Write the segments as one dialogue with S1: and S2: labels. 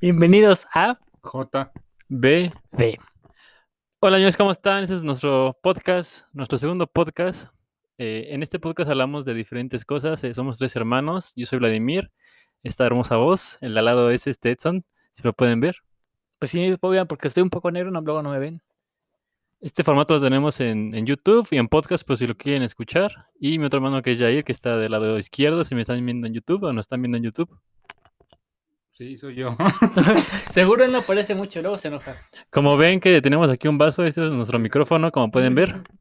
S1: Bienvenidos a
S2: J.
S3: B.
S1: B.
S3: Hola, amigos, ¿cómo están? Este es nuestro podcast, nuestro segundo podcast. Eh, en este podcast hablamos de diferentes cosas. eh, somos tres hermanos. Yo soy Vladimir. Esta hermosa voz. El de al lado es este Edson, si lo pueden ver.
S1: Pues sí, obvio, porque estoy un poco negro, no, luego no me ven.
S3: Este formato lo tenemos en, en YouTube y en podcast, por si lo quieren escuchar. Y mi otro hermano que es Jair, que está del lado izquierdo, si me están viendo en YouTube o nos están viendo en YouTube.
S2: Sí, soy yo.
S1: Seguro él no parece mucho, luego se enoja.
S3: Como ven que tenemos aquí un vaso, este es nuestro micrófono, como pueden ver.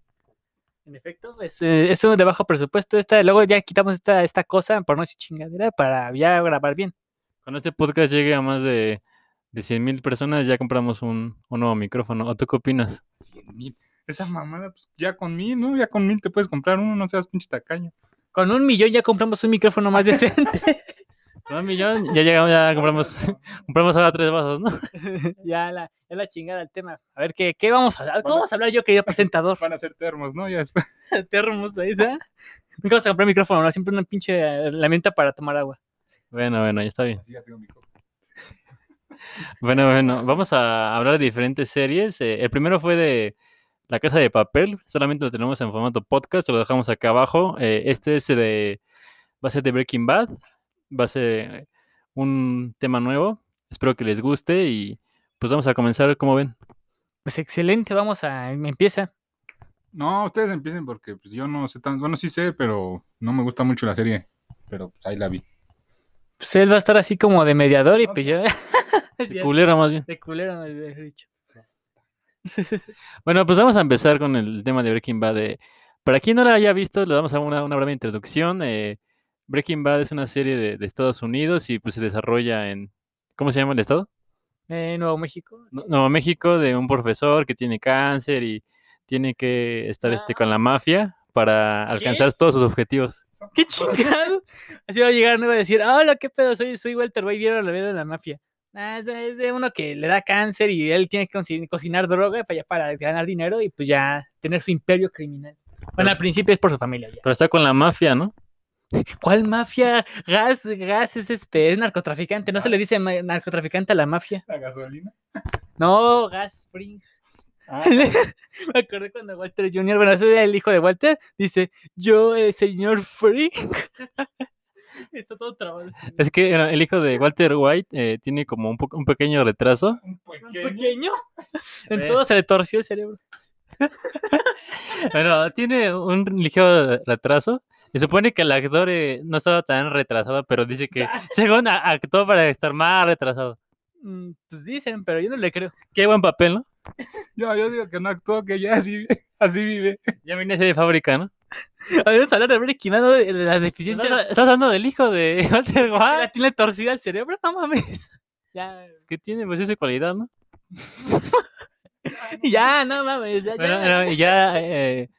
S1: En efecto, es, eh, es uno de bajo presupuesto. Esta, luego ya quitamos esta, esta cosa, por no decir chingadera, para ya grabar bien.
S3: Cuando este podcast llegue a más de, de 100 mil personas, ya compramos un, un nuevo micrófono. ¿O tú qué opinas?
S2: Cien mil. Esa mamada, pues ya con mil, ¿no? Ya con mil te puedes comprar uno, no seas pinche tacaño.
S1: Con un millón ya compramos un micrófono más decente.
S3: Un millón, ya llegamos, ya compramos, compramos ahora tres vasos, ¿no?
S1: ya la, ya la chingada el tema. A ver, ¿qué, qué vamos a hablar? ¿Cómo vamos a hablar yo, querido presentador?
S2: Van a ser termos, ¿no? Ya después.
S1: Termos ahí, ¿sabes? Nunca vas a comprar micrófono, ¿no? Siempre una pinche herramienta para tomar agua.
S3: Bueno, bueno, ya está bien.
S2: Así ya tengo mi copa.
S3: Bueno, bueno, vamos a hablar de diferentes series. Eh, el primero fue de La Casa de Papel, solamente lo tenemos en formato podcast, lo dejamos acá abajo. Eh, este es de, va a ser de Breaking Bad, va a ser un tema nuevo. Espero que les guste y pues vamos a comenzar, como ven.
S1: Pues excelente, vamos a. Empieza.
S2: No, ustedes empiecen porque pues, yo no sé tan. Bueno, sí sé, pero no me gusta mucho la serie. Pero pues ahí la vi.
S1: Pues él va a estar así como de mediador y
S2: No
S1: pues yo.
S3: De culero más bien.
S1: De culero, me habías dicho.
S3: Bueno, pues vamos a empezar con el tema de Breaking Bad. eh. Para quien no la haya visto, le damos a una, una breve introducción. eh, Breaking Bad es una serie de, de Estados Unidos y pues se desarrolla en, ¿cómo se llama el estado?
S1: Eh, Nuevo México.
S3: Nu- Nuevo México, de un profesor que tiene cáncer y tiene que estar este, con la mafia para alcanzar todos sus objetivos.
S1: ¡Qué chingado! Así va a llegar, no va a decir, hola, qué pedo, soy, soy Walter White, vieron la vida de la mafia. Ah, es, de, es de uno que le da cáncer y él tiene que cocinar droga para, para ganar dinero y pues ya tener su imperio criminal. Bueno, al principio es por su familia ya.
S3: Pero está con la mafia, ¿no?
S1: ¿Cuál mafia? Gas, gas es este, es narcotraficante, no se le dice ma- narcotraficante a la mafia.
S2: La gasolina.
S1: No, gas spring.
S2: Ah,
S1: Me acordé cuando Walter Jr., bueno, ese es el hijo de Walter, dice, yo, eh, señor Frink. Está todo trabado.
S3: Es que bueno, el hijo de Walter White eh, tiene como un, un pequeño retraso.
S2: un
S1: ¿Un
S2: pequeño.
S1: En todo se le torció el cerebro.
S3: Bueno, tiene un ligero retraso. Y supone que el actor eh, no estaba tan retrasado, pero dice que según a- actuó para estar más retrasado.
S1: Mm, Pues dicen, pero yo no le creo.
S3: Qué buen papel, ¿no?
S2: Yo, yo digo que no actuó, que ya así, vive- así vive.
S3: Ya vine ese de fábrica, ¿no?
S1: Habíamos hablar de Breaking Bad, de las
S3: ¿Estás,
S1: deficiencias.
S3: estás hablando del hijo de Walter
S1: que La
S3: White?
S1: tiene torcida el cerebro, no mames. Ya,
S3: ¿Qué tiene? Pues esa cualidad, ¿no?
S1: ya, no mames. Ya,
S3: Bueno,
S1: ya.
S3: ya eh,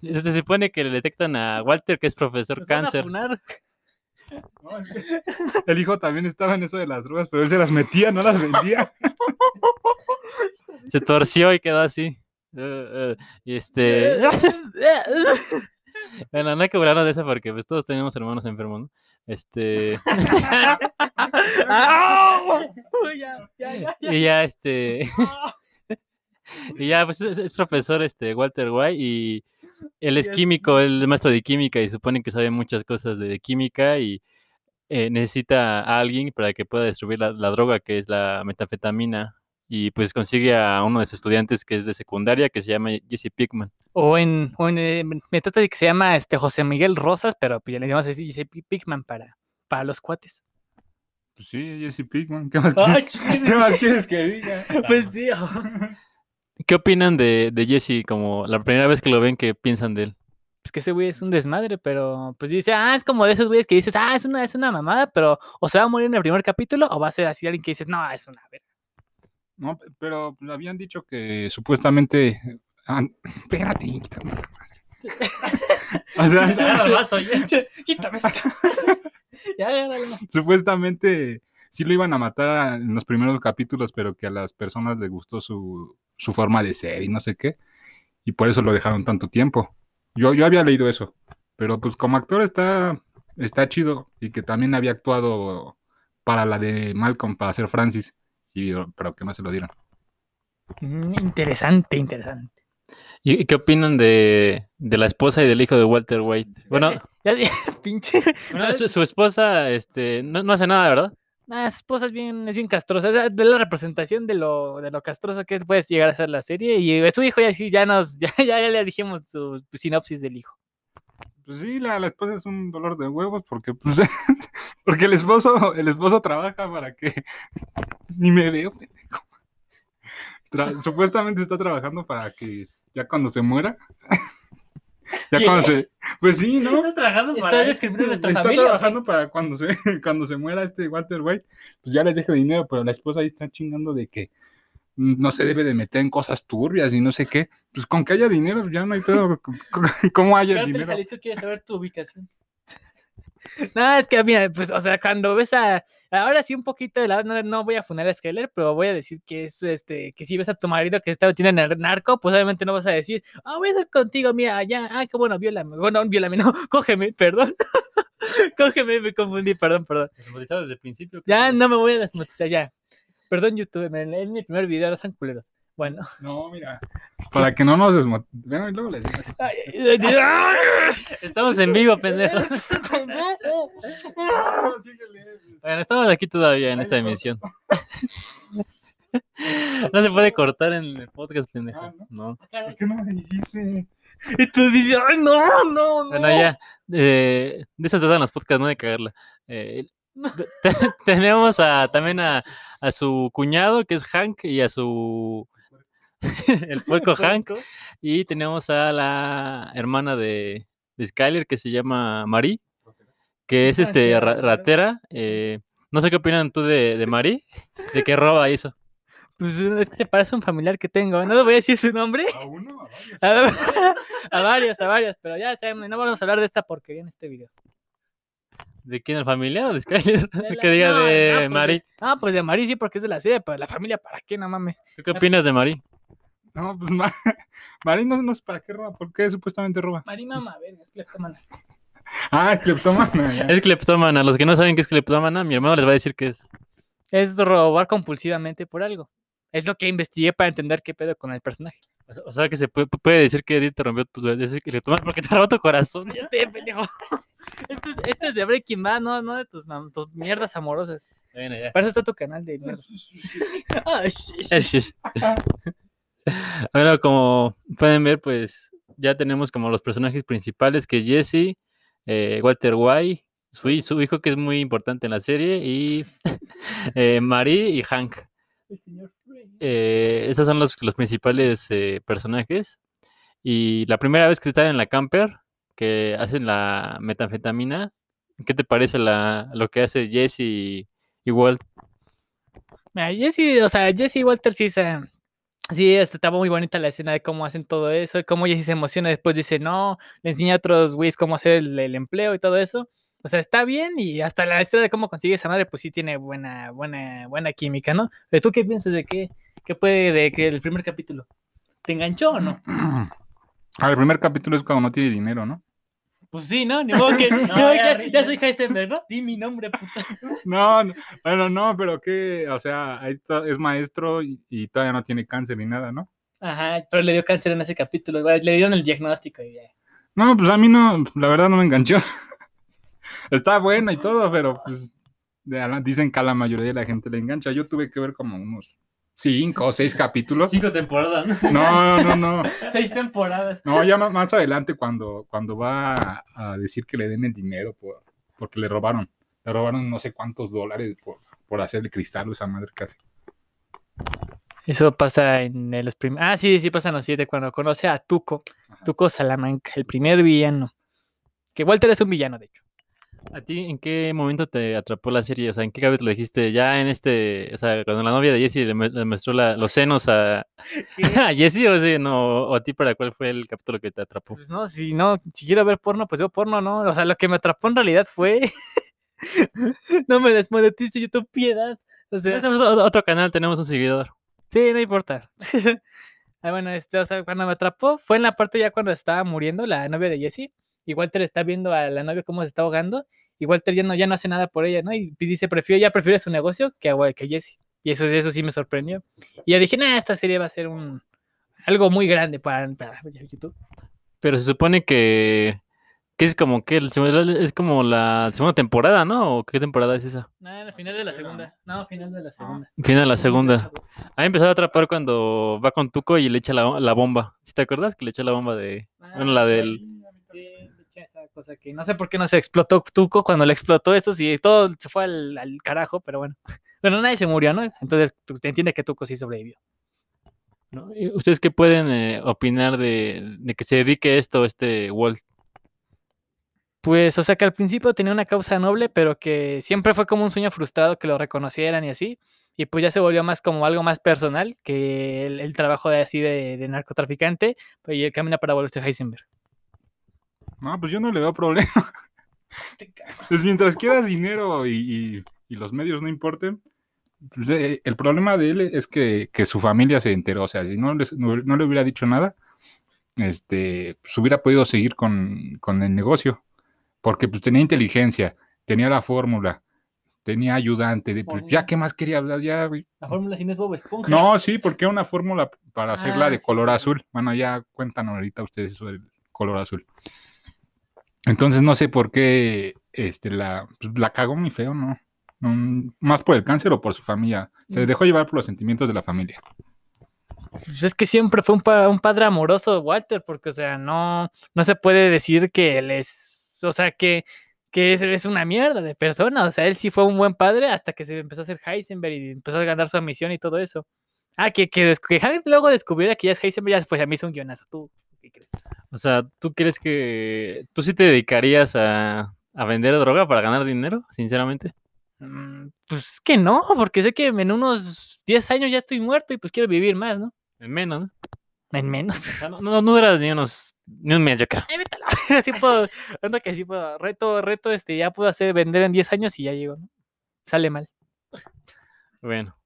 S3: se supone que le detectan a Walter, que es profesor
S1: Nos van a
S3: cáncer.
S2: No, El hijo también estaba en eso de las drogas, pero él se las metía, no las vendía.
S3: Se torció y quedó así. Eh, eh, y este. Bueno, no hay que burlarnos de eso porque pues todos tenemos hermanos enfermos, ¿no? Este.
S1: Ya, ya, ya.
S3: y ya este. y ya, pues es, es profesor este Walter White y él es químico, él es maestro de química y supone que sabe muchas cosas de química y eh, necesita a alguien para que pueda destruir la, la droga que es la metanfetamina. Y pues consigue a uno de sus estudiantes que es de secundaria, que se llama Jesse Pickman.
S1: O en, o en eh, me trata de que se llama este José Miguel Rosas, pero pues ya le llamamos así, dice Pigman para, para los cuates.
S2: Pues sí, Jesse Pickman. ¿Qué más quieres, ¿qué más quieres que diga?
S1: Pues tío.
S3: ¿Qué opinan de, de Jesse como la primera vez que lo ven, qué piensan de él?
S1: Pues que ese güey es un desmadre, pero pues dice, ah, es como de esos güeyes que dices, ah, es una, es una mamada, pero o se va a morir en el primer capítulo o va a ser así alguien que dices, no, es una verga.
S2: No, pe- pero pues, habían dicho que supuestamente. ah, espérate, quítame esta madre. O sea,
S1: Quítame esta. ya, agárralo.
S2: supuestamente sí lo iban a matar en los primeros capítulos, pero que a las personas les gustó su, su forma de ser y no sé qué. Y por eso lo dejaron tanto tiempo. Yo, yo había leído eso. Pero pues como actor está, está chido. Y que también había actuado para la de Malcolm, para hacer Francis. Y, pero que no se lo dieron.
S1: Mm, Interesante, interesante.
S3: ¿Y qué opinan de, de la esposa y del hijo de Walter White? Bueno,
S1: Ya, ya, pinche.
S3: bueno, su, su esposa este, no, no hace nada, ¿verdad?
S1: Nah, su esposa es bien, es bien castrosa. Es la representación de lo, de lo castroso que puede llegar a ser la serie. Y eh, su hijo ya, ya nos, ya, ya, ya le dijimos su sinopsis del hijo.
S2: Pues sí, la, la esposa es un dolor de huevos porque, pues, porque el esposo, el esposo trabaja para que ni me veo, pendejo. Supuestamente está trabajando para que ya cuando se muera, ya cuando se, pues sí, ¿no?
S3: Trabajando
S1: Está describiendo nuestra
S2: está
S1: familia. ¿o qué?
S2: trabajando para cuando se, cuando se muera este Walter White, pues ya les dejo dinero, pero la esposa ahí está chingando de que no se debe de meter en cosas turbias y no sé qué. Pues con que haya dinero, ya no hay pedo. ¿Cómo haya
S1: Cártel
S2: dinero?
S1: Jalisco quiere saber tu ubicación. No, es que mira, pues, o sea, cuando ves a. Ahora sí, un poquito de lado, no, no voy a funar a Skyler, pero voy a decir que es este, que si ves a tu marido que está metido en el narco, pues obviamente no vas a decir, ah, voy a estar contigo, mira, ya, ah, qué bueno, viólame. Bueno, viólame, no, cógeme, perdón. cógeme, me confundí, perdón, perdón.
S3: Desmonetizado desde el principio.
S1: Ya no me voy a desmonetizar, ya. Perdón, YouTube, es mi primer video, no sean culeros. Bueno.
S2: No, mira. Para que no nos desmotivemos. luego les digo
S1: ay.
S3: Estamos en vivo, pendejos.
S2: Síguele.
S3: Bueno, estamos aquí todavía en esta emisión. No se puede cortar en el podcast, pendejo.
S2: Ah,
S3: No.
S2: ¿Por qué no me dijiste?
S1: Y tú dices, ay, no, no, no.
S3: Bueno, ya. eh, de eso se tratan los podcasts, no de cagarla. Eh, te- te- tenemos a, también a, a su cuñado, que es Hank, y a su. el puerco Hank. Y tenemos a la hermana de, de Skyler, que se llama Marie, que es este ra-
S1: ratera.
S3: eh, no sé qué opinan tú de, de Marie, de qué roba hizo.
S1: Pues es que se parece a un familiar que tengo. No le voy a decir su nombre.
S2: ¿A uno? ¿A varios?
S1: A, a varios, a varios. Pero ya saben, no vamos a hablar de esta porquería en este video.
S3: ¿De quién? ¿El familiar o de Skyler?
S1: De la-
S3: que diga
S1: no,
S3: de
S1: no, pues,
S3: Marie.
S1: Ah, pues de Mari sí, porque es de la serie, pero de la familia, ¿para qué? No mames.
S3: ¿Tú qué opinas de Marie?
S2: No, pues Ma- Marín no, no sé para qué roba. ¿Por qué supuestamente roba?
S1: Mari, mamá, verga, es cleptómana.
S2: Ah, cleptómana. ya.
S3: Es cleptómana. Los que no saben qué es cleptómana, mi hermano les va a decir qué es.
S1: Es robar compulsivamente por algo. Es lo que investigué para entender qué pedo con el personaje.
S3: O sea- que se puede, puede decir que Edith te rompió tu cleptómana porque te robó tu corazón.
S1: Cállate, pendejo. Esto es, esto es de Breaking Bad, no, no de tus, mam- tus mierdas amorosas.
S3: Bueno, ya.
S1: Para eso está tu canal de mierda. Ah,
S3: bueno, como pueden ver, pues ya tenemos como los personajes principales, que es Jesse, eh, Walter White, su, hi- su hijo que es muy importante en la serie, y eh, Marie y Hank.
S1: El señor Frey.
S3: Eh, esos son los, los principales eh, personajes. Y la primera vez que están en la camper, que hacen la metanfetamina, ¿qué te parece la, lo que hace Jesse y, y Walt?
S1: Jesse, o sea, Jesse y Walter sí se. Sí, este, estaba muy bonita la escena de cómo hacen todo eso y cómo Jesse se emociona. Después dice, no, le enseña a otros güeyes cómo hacer el, el empleo y todo eso. O sea, está bien y hasta la historia de cómo consigue esa madre, pues sí tiene buena, buena, buena química, ¿no? Pero tú qué piensas de qué, qué puede de que el primer capítulo? ¿Te enganchó o no?
S2: Ah, el primer capítulo es cuando no tiene dinero, ¿no?
S1: Pues sí, ¿no? Ni modo que, ni
S3: No,
S1: modo
S3: ya,
S1: que-
S3: ya.
S1: ya soy Heisenberg, ¿no? Di mi nombre, puta.
S2: No, no, bueno, no, pero que, o sea, es maestro y, y todavía no tiene cáncer ni nada, ¿no?
S1: Ajá, pero le dio cáncer en ese capítulo. Le dieron el diagnóstico y ya.
S2: No, pues a mí no, la verdad no me enganchó. Está buena y todo, pero pues dicen que a la mayoría de la gente le engancha. Yo tuve que ver como unos cinco o seis capítulos.
S3: Cinco temporadas.
S2: No, no, no.
S1: Seis temporadas.
S2: No, ya ma- más adelante cuando, cuando va a, decir que le den el dinero por, porque le robaron. Le robaron no sé cuántos dólares por, por hacer el cristal o esa madre casi.
S1: Eso pasa en los primeros. Ah, sí, sí pasa en los siete cuando conoce a Tuco.
S2: Ajá.
S1: Tuco Salamanca, el primer villano. Que Walter es un villano, de hecho.
S3: ¿A ti en qué momento te atrapó la serie? O sea, ¿en qué capítulo dijiste? Ya en este, o sea, cuando la novia de Jesse le, le mostró la- los senos a, a Jesse o, sí, no, o a ti para cuál fue el capítulo que te atrapó?
S1: Pues no, si no, si quiero ver porno, pues veo porno, ¿no? O sea, lo que me atrapó en realidad fue. no me desmonetice YouTube piedad. O sea,
S3: Hacemos o- otro canal, tenemos un seguidor.
S1: sí, no importa. ah, bueno, este, o sea, cuando me atrapó fue en la parte ya cuando estaba muriendo la novia de Jesse. Y Walter está viendo a la novia cómo se está ahogando. y Walter ya no, ya no hace nada por ella, ¿no? Y dice, prefiero, ya prefiere su negocio que a que Jesse. Y eso, eso sí me sorprendió. Y ya dije, nah, esta serie va a ser un algo muy grande para, para YouTube.
S3: Pero se supone que, que es como que el, es como la segunda temporada, ¿no? ¿O qué temporada es esa?
S1: No, el final de la segunda. No, final de la segunda.
S3: Final de la segunda. A mí empezó a atrapar cuando va con Tuco y le echa la, la bomba. ¿Sí te acuerdas que le echa la bomba de... bueno, la del...
S1: Sí, le echa esa cosa que no sé por qué no se explotó Tuco cuando le explotó eso, sí, todo se fue al, al carajo, pero bueno. Bueno, nadie se murió, ¿no? Entonces te entiendes que Tuco sí sobrevivió.
S3: ¿no? ¿Ustedes qué pueden eh, opinar de, de, que se dedique a esto este Walt?
S1: Pues, o sea, que al principio tenía una causa noble, pero que siempre fue como un sueño frustrado que lo reconocieran y así. Y pues ya se volvió más como algo más personal que el, el trabajo de así de, de, narcotraficante pues, y el camino para volverse Heisenberg.
S2: No, pues yo no le veo problema. Este pues mientras quieras dinero y, y, y los medios no importen, pues, eh, el problema de él es que, que, su familia se enteró, o sea, si no, les, no, no le hubiera dicho nada, este, pues hubiera podido seguir con, con el negocio, porque pues tenía inteligencia, tenía la fórmula, tenía ayudante, de, pues ya qué más quería hablar, ya,
S1: La fórmula sin es Bob Esponja.
S2: No, sí, porque una fórmula para hacerla ah, de color sí. azul. Bueno, ya cuentan ahorita ustedes eso del color azul. Entonces no sé por qué este, la, pues, la cagó muy feo, ¿no? Más por el cáncer o por su familia. Se
S1: Mm.
S2: dejó llevar por los sentimientos de la familia.
S1: Pues es que siempre fue un, pa un, padre amoroso Walter, porque, o sea, no, no se puede decir que él es, o sea, que, que es, es, una mierda de persona. O sea, él sí fue un buen padre hasta que se empezó a hacer Heisenberg y empezó a ganar su ambición y todo eso. Ah, que, que, que luego descubriera que ya es Heisenberg, ya pues a mí hizo un guionazo. ¿Tú qué crees?
S3: O sea, ¿tú crees que tú sí te dedicarías a, a vender droga para ganar dinero, sinceramente?
S1: Mm, pues que no, porque sé que en unos 10 años ya estoy muerto y pues quiero vivir más, ¿no?
S3: En menos, ¿no?
S1: En menos.
S3: O sea, no, no, no duras ni unos ni un mes, yo creo.
S1: Ay, así puedo, ando que así puedo, reto, reto, este, ya puedo hacer vender en 10 años y ya llego, ¿no? Sale mal.
S3: Bueno.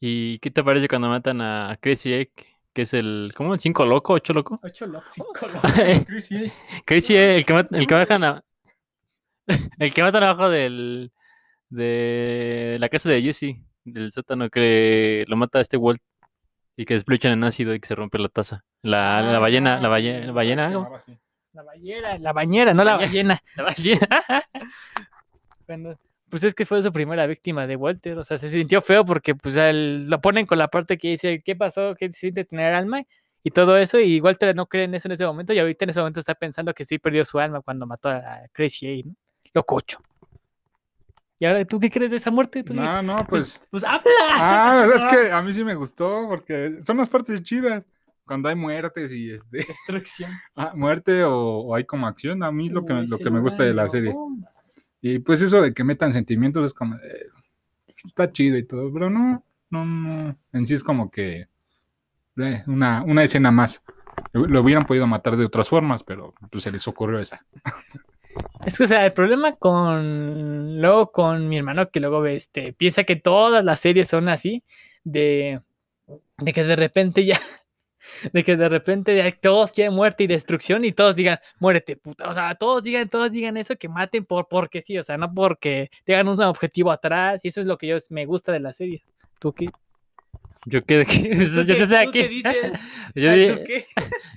S3: ¿Y qué te parece cuando matan a Crazy Egg? Que es el, ¿cómo? ¿El 5 loco? ¿8 loco?
S1: 8 loco, 5 loco.
S3: Crazy. Crazy Egg, el que, el que bajan a... El que matan abajo del de la casa de Jesse, del sótano que lo mata a este Walt y que despluchan en ácido y que se rompe la taza. La, ah, la ballena, la ballena, la ballena.
S1: La ballena, la bañera, no la ballena.
S3: La ballena.
S1: bueno, pues es que fue su primera víctima de Walter, o sea, se sintió feo porque pues él, lo ponen con la parte que dice, ¿qué pasó? ¿Qué se siente tener alma? Y todo eso, y Walter no cree en eso en ese momento, y ahorita en ese momento está pensando que sí perdió su alma cuando mató a Crazy Eight, ¿no? Lo cocho. ¿Y ahora tú qué crees de esa muerte? ¿Tú
S2: no, no, pues.
S1: Pues, pues habla.
S2: Ah, es que a mí sí me gustó, porque son las partes chidas. Cuando hay muertes y este.
S1: Destrucción.
S2: Ah, muerte o, o, hay como acción. A mí es lo que, lo que me gusta de la serie. Y pues eso de que metan sentimientos es como. Eh, está chido y todo, pero no, no, no. En sí es como que. Eh, una, una escena más. Lo hubieran podido matar de otras formas, pero pues se les ocurrió esa.
S1: Es que, o sea, el problema con. Luego con mi hermano, que luego este, piensa que todas las series son así, de. De que de repente ya. De que de repente todos quieren muerte y destrucción y todos digan, muérete, puta. O sea, todos digan, todos digan eso, que maten por porque sí, o sea, no porque tengan un objetivo atrás. Y eso es lo que yo me gusta de la serie. ¿Tú qué?
S3: Yo qué, yo, yo, sé aquí.
S1: Dices?
S3: yo, digo,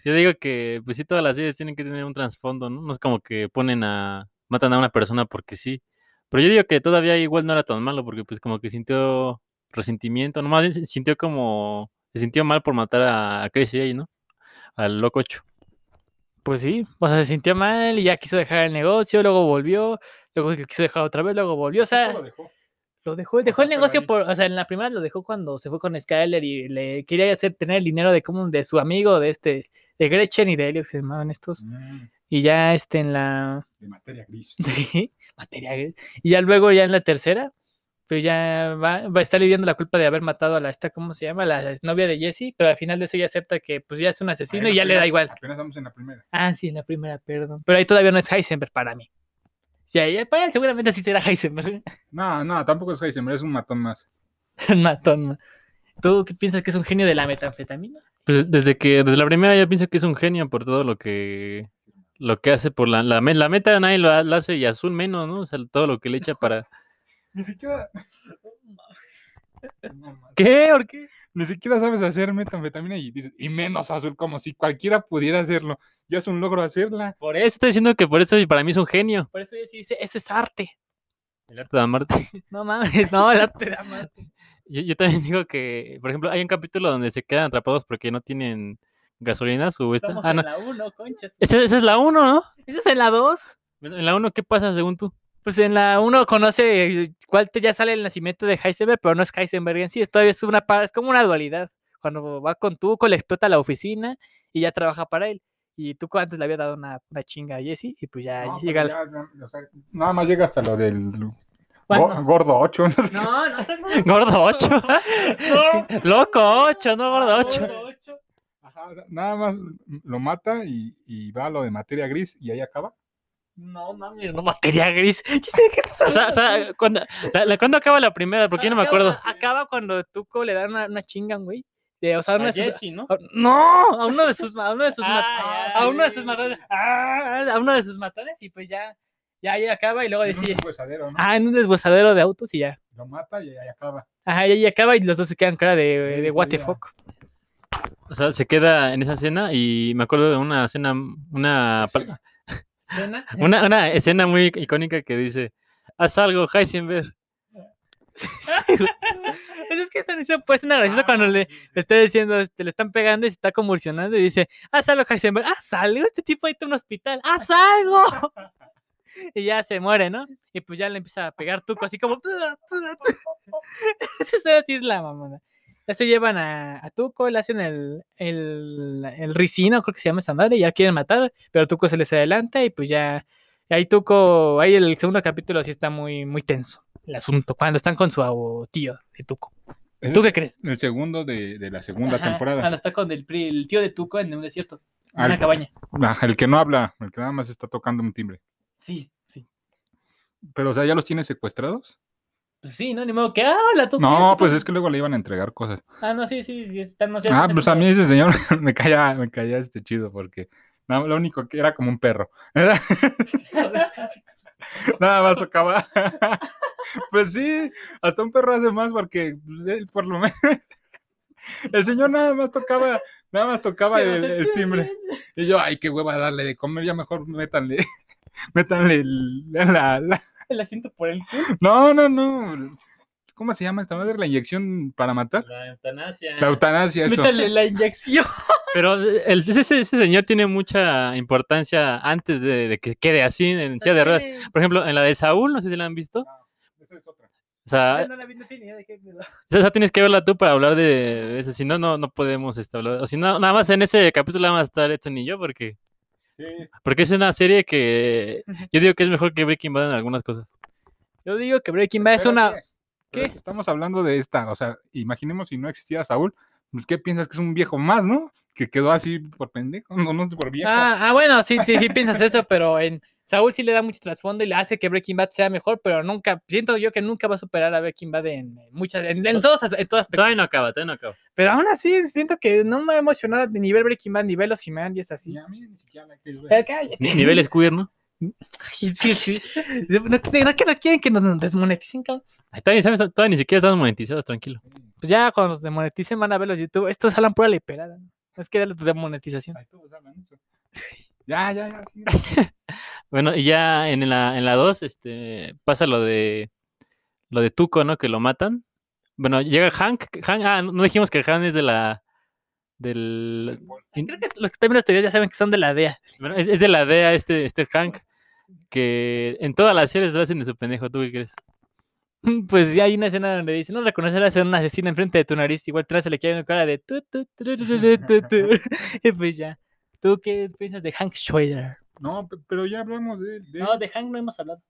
S3: yo, digo que pues sí todas las series tienen que tener un trasfondo, ¿no? No es como que ponen a matan a una persona porque sí. Pero yo digo que todavía igual no era tan malo porque pues como que sintió resentimiento, nomás sintió como se sintió mal por matar a, a Crazy A, ¿no? Al loco 8.
S1: Pues sí, o sea, se sintió mal y ya quiso dejar el negocio, luego volvió, luego quiso dejar otra vez, luego volvió, o sea,
S2: lo dejó.
S1: Lo dejó, dejó el negocio por, o sea, en la primera lo dejó cuando se fue con Skyler y le quería hacer tener el dinero de como de su amigo, de este, de Gretchen y de Elliot que se llamaban estos. Mm. Y ya este en la.
S2: De materia gris.
S1: Sí, materia gris. Y ya luego, ya en la tercera, pues ya va, va a estar lidiando la culpa de haber matado a la esta, ¿cómo se llama? La novia de Jesse, pero al final de eso ya acepta que pues ya es un asesino y ya
S2: primera,
S1: le da igual.
S2: Apenas estamos en la primera.
S1: Ah, sí, en la primera, perdón. Pero ahí todavía no es Heisenberg para mí. Sí, ahí, para él seguramente sí será Heisenberg.
S2: No, no, tampoco es Heisenberg, es un matón más.
S1: un matón más. ¿Tú qué piensas que es un genio de la metanfetamina?
S3: Pues desde que, desde la primera ya pienso que es un genio por todo lo que lo que hace por la, la, la meta nadie lo, lo hace y azul menos, ¿no? O sea, todo lo que le echa para...
S2: Ni siquiera.
S3: ¿Qué? ¿Por qué?
S2: Ni siquiera sabes hacer metanfetamina y dices, y menos azul, como si cualquiera pudiera hacerlo. Ya es un logro hacerla.
S3: Por eso estoy diciendo que por eso para mí es un genio.
S1: Por eso yo sí dice, eso es arte.
S3: El arte de amarte.
S1: No mames, no, el arte de amarte.
S3: Yo, yo también digo que, por ejemplo, hay un capítulo donde se quedan atrapados porque no tienen gasolina su esta. Ah,
S1: en
S3: no.
S1: la 1, conchas.
S3: Esa, esa es la 1, ¿no?
S1: ¿Esa es en la 2?
S3: En la 1, ¿qué pasa según tú?
S1: Pues en la 1 conoce, cuál te ya sale el nacimiento de Heisenberg, pero no es Heisenberg en sí, es todavía es una es como una dualidad. Cuando va con Tuco, le explota la oficina y ya trabaja para él. Y Tuco antes le había dado una, una chinga a Jesse y pues ya
S2: No,
S1: llega.
S2: pero
S1: al-
S2: ya, no, o sea, nada más llega hasta lo del gordo 8. No sé.
S1: No.
S3: Gordo 8. Loco 8, no gordo 8.
S1: Gordo ocho.
S2: Ajá, o sea, nada más lo mata y, y va a lo de materia gris y ahí acaba.
S1: No mames, no materia gris. ¿Qué sé qué estás
S3: O sea, o sea ¿cuándo, la- la- ¿cuándo acaba la primera? Porque yo no me
S1: Acaba-
S3: acuerdo.
S1: Acaba cuando Tuco le da una, una chinga, güey. De, o sea,
S3: A
S1: de sus-
S3: ¿no?
S1: a- No, a uno de sus, a uno de sus, ma-
S3: Ah, ya,
S1: a uno de
S3: sí.
S1: sus matones. Ah, a uno de sus matones y pues ya, ya ahí acaba y luego
S2: En un
S1: decide. Ah, en un deshuesadero de autos y ya.
S2: Lo mata y ahí acaba.
S1: Ajá, y ahí acaba y los dos se quedan cara de,
S2: Sí,
S1: de what the fuck.
S3: O sea, se queda en esa escena y me acuerdo de una escena, una,
S2: Escena.
S1: ¿Suena?
S3: una, una escena muy icónica que dice, haz algo, Heisenberg.
S1: Es que esta escena puede ser una graciosa cuando le, le está diciendo, este, le están pegando y se está convulsionando y dice, haz algo, Heisenberg, haz algo, este tipo ahí está en un hospital, haz algo. Y ya se muere, ¿no? Y pues ya le empieza a pegar tuco así como... Esa escena sí es la mamona. Ya se llevan a, a Tuco, le hacen el, el, el ricino, creo que se llama esa madre, y ya quieren matar, pero Tuco se les adelanta y pues ya... ahí Tuco, ahí el segundo capítulo sí está muy, muy tenso el asunto, cuando están con su tío de Tuco. ¿Tú qué crees?
S2: El segundo de, de la segunda
S1: Ajá,
S2: temporada.
S1: Cuando está con el, tío de Tuco en un desierto, en
S2: Al-
S1: una cabaña.
S2: El que no habla, el que nada más está tocando un timbre.
S1: Sí, sí.
S2: Pero, o sea, ¿ya los tiene secuestrados?
S1: Pues sí, ¿no? Ni modo que, ah, hola, Tuco.
S2: No,
S1: Tuco".
S2: pues es que luego le iban a entregar cosas.
S1: Ah, no, sí, sí, sí. Están, no sé,
S2: Ah, pues a mí ese señor me caía, me caía este chido porque no, lo único que era como un perro. Era- nada más tocaba. pues sí, hasta un perro hace más porque pues, él por lo menos el señor nada más tocaba, nada más tocaba el, timbre. Y yo, ay, qué hueva darle de comer, ya mejor métanle, métanle la, la-
S1: El asiento por el culo.
S2: No, no, no. ¿Cómo se llama esta madre? ¿La inyección para matar?
S3: La eutanasia.
S2: La eutanasia, eso.
S1: Métale la inyección.
S3: Pero el- ese, ese señor tiene mucha importancia antes de, de que quede así en silla de ruedas. Por ejemplo, en la de Saúl, no sé si la han visto.
S2: Esa es otra.
S3: O sea,
S1: No la vi, no de qué pedo.
S3: esa tienes que verla tú para hablar de, de eso. Si no, no, no podemos este, hablar. O si no, nada más en ese capítulo vamos a estar Edson y yo, porque,
S2: Sí.
S3: porque es una serie que yo digo que es mejor que Breaking Bad en algunas cosas.
S1: Yo digo que Breaking Bad es una. ¿Qué?
S2: Estamos hablando de esta, o sea, imaginemos si no existiera Saúl, pues ¿qué piensas que es un viejo más, no? Que quedó así por pendejo, no, no sé, por viejo.
S1: Ah, ah, bueno, sí, sí, sí piensas eso, pero en Saúl sí le da mucho trasfondo y le hace que Breaking Bad sea mejor, pero nunca, siento yo que nunca va a superar a Breaking Bad en, en muchas, en, en todos, as- en aspecto.
S3: Todavía no acaba, todavía no acaba.
S1: Pero aún así, siento que no me ha emocionado de nivel Breaking Bad, nivel Ozymandias así.
S2: Ni a mí ni siquiera la quiero ver.
S3: Ni- Nivel queer, ¿no?
S1: Ay, sí, sí. No, no, no que no quieren que nos desmoneticen, cabrón.
S3: Ay, Todavía, ni sabes, todavía ni siquiera estamos monetizados, tranquilo.
S1: Pues ya cuando nos desmoneticen van a ver los YouTube. Estos hablan pura leperada. ¿no? Es que dale tu demonetización.
S2: Ay, todos hablan eso. Ya, ya, ya. sí.
S3: Bueno, y ya en la, en la 2 este, pasa lo de lo de Tuco, ¿no? Que lo matan. Bueno, llega Hank. Hank ah, no dijimos que Hank es de la. Del.
S1: Creo que los que también los teorías ya saben que son de la DEA.
S3: Bueno, es, es de la DEA este, este Hank. Que en todas las series lo hacen de su pendejo. ¿Tú qué crees?
S1: Pues ya hay una escena donde dice, no reconocerás a un asesino enfrente de tu nariz. Igual atrás se le queda una cara de... tu, tu, turururu, tu, tu. Y pues ya. ¿Tú qué piensas de Hank Schrader?
S2: No, pe- pero ya hablamos de, de-
S1: No, de Hank no hemos hablado.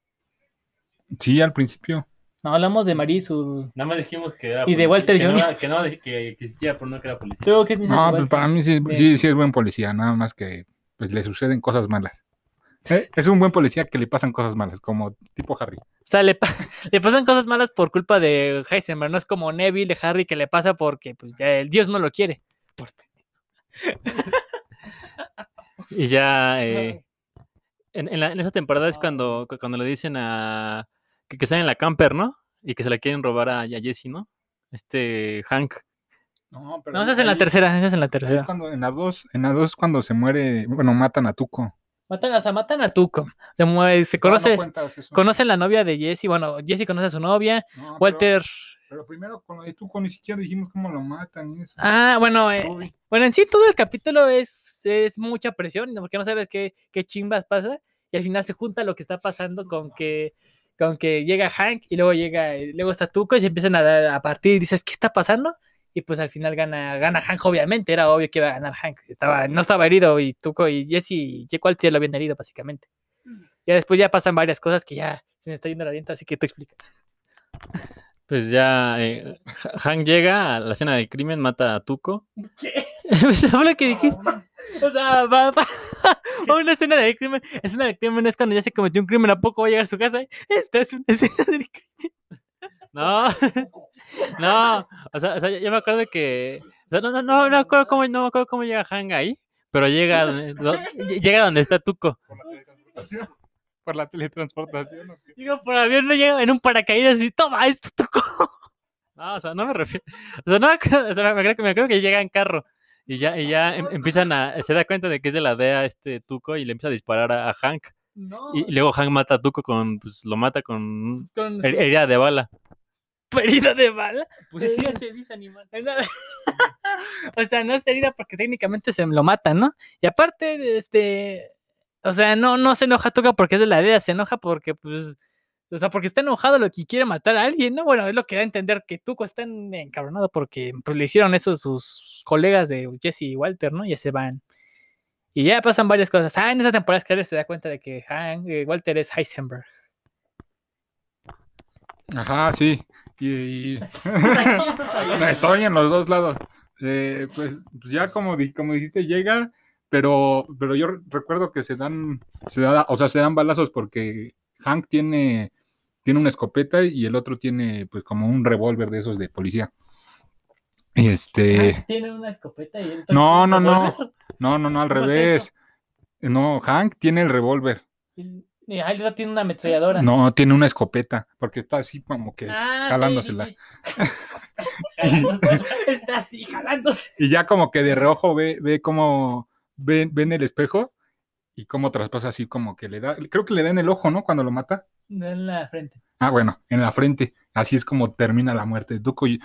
S2: Sí, al principio.
S1: No, hablamos de Marisu.
S3: Nada más dijimos que era.
S1: Y de Walter
S3: que. No, que, no, que existía, pero no que era policía.
S1: ¿Tú qué piensas
S2: No, pues para mí sí,
S1: de-
S2: sí, sí es buen policía, nada más que pues le suceden cosas malas. Eh, Es un buen policía que le pasan cosas malas, como tipo Harry.
S1: O sea, le, pa- le pasan cosas malas por culpa de Heisenberg. No es como Neville de Harry que le pasa porque pues ya el dios no lo quiere. Por-
S3: Y ya. eh, En, en la- en esa temporada es cuando, cu- cuando le dicen a. que, que están en la camper, ¿no? Y que se la quieren robar a, a Jesse, ¿no? Este Hank.
S2: No, pero
S1: No, esa es en la tercera, esa es en la
S2: ahí es
S1: tercera.
S2: cuando, en la 2, en la 2 cuando se muere, bueno, matan a Tuco.
S1: Matan, o sea, matan a Tuco. Se, mueve- se
S2: No, no
S1: conoce, conoce la novia de Jesse. Bueno, Jesse conoce a su novia.
S2: No, pero-
S1: Walter.
S2: Pero, primero con lo de Tuco ni siquiera dijimos cómo lo matan. y eso.
S1: Ah, bueno, eh, bueno, en sí todo el capítulo es, es mucha presión, ¿no? porque no sabes qué, qué chimbas pasa. Y al final se junta lo que está pasando con que, con que llega Hank y luego llega, luego está Tuco y se empiezan a dar a partir y dices, ¿qué está pasando? Y pues al final gana, gana Hank, obviamente, era obvio que iba a ganar Hank. Estaba, no estaba herido y Tuco y Jesse y Walter lo habían herido, básicamente. Ya después ya pasan varias cosas que ya se me está yendo la viento, así que tú explica.
S3: Pues ya eh, Ha- Hank llega a la escena del crimen, mata a Tuco.
S1: ¿Qué?
S3: Pues que dijiste.
S1: O sea, va, va, va una escena del crimen. Escena del crimen es cuando ya se cometió un crimen, ¿a poco va a llegar a su casa? Esta es una escena del crimen.
S3: No, no, o sea, o sea, yo me acuerdo que, o sea, no, no, no, no me acuerdo cómo, no me acuerdo cómo llega Hank ahí, pero llega do- llega donde está Tuco.
S2: Por la teletransportación.
S1: Digo, por avión no llega en un paracaídas y toma, esto tocó.
S3: No, o sea, no me refiero, o sea, no me acuerdo, o sea, me acuerdo, que- me acuerdo que llega en carro y ya, y ya em- empiezan a, se da cuenta de que es de la DEA este Tuco y le empieza a disparar a, a Hank
S1: No,
S3: y, y luego Hank mata a Tuco con, pues lo mata con
S1: con
S3: her- herida de bala.
S1: herida de bala.
S3: Pues
S1: sí,
S3: se dice animal.
S1: o sea, no es herida porque técnicamente se lo matan, ¿no? Y aparte, este, o sea, no, no se enoja Tuca porque es de la idea, se enoja porque, pues, o sea, porque está enojado lo que quiere matar a alguien, ¿no? Bueno, es lo que da a entender que Tuco está en- encabronado porque, pues, le hicieron eso sus colegas de Jesse y Walter, ¿no? Ya se van. Y ya pasan varias cosas. Ah, en esa temporada es que él se da cuenta de que Hank, eh, Walter es Heisenberg.
S2: Ajá, sí. Y, y- Estoy en los dos lados. Eh, pues ya como, como dijiste, llega, pero, pero yo recuerdo que se dan, se da, o sea, se dan balazos porque Hank tiene, tiene una escopeta y el otro tiene pues como un revólver de esos de policía. Y este,
S1: Tiene una escopeta y él
S2: no, no, no, no, no, no, al
S1: ¿Cómo está
S2: revés. No, Hank tiene el revólver.
S1: Y no tiene una ametralladora.
S2: No, tiene una escopeta, porque está así como que
S1: Ah, sí,
S2: jalándosela.
S1: sí. Está así, jalándose.
S2: Y ya como que de reojo ve, ve cómo ve, ve en el espejo y cómo traspasa así como que le da, creo que le da en el ojo, ¿no? Cuando lo mata.
S1: En la frente.
S2: Ah, bueno, en la frente. Así es como termina la muerte de Tuco y,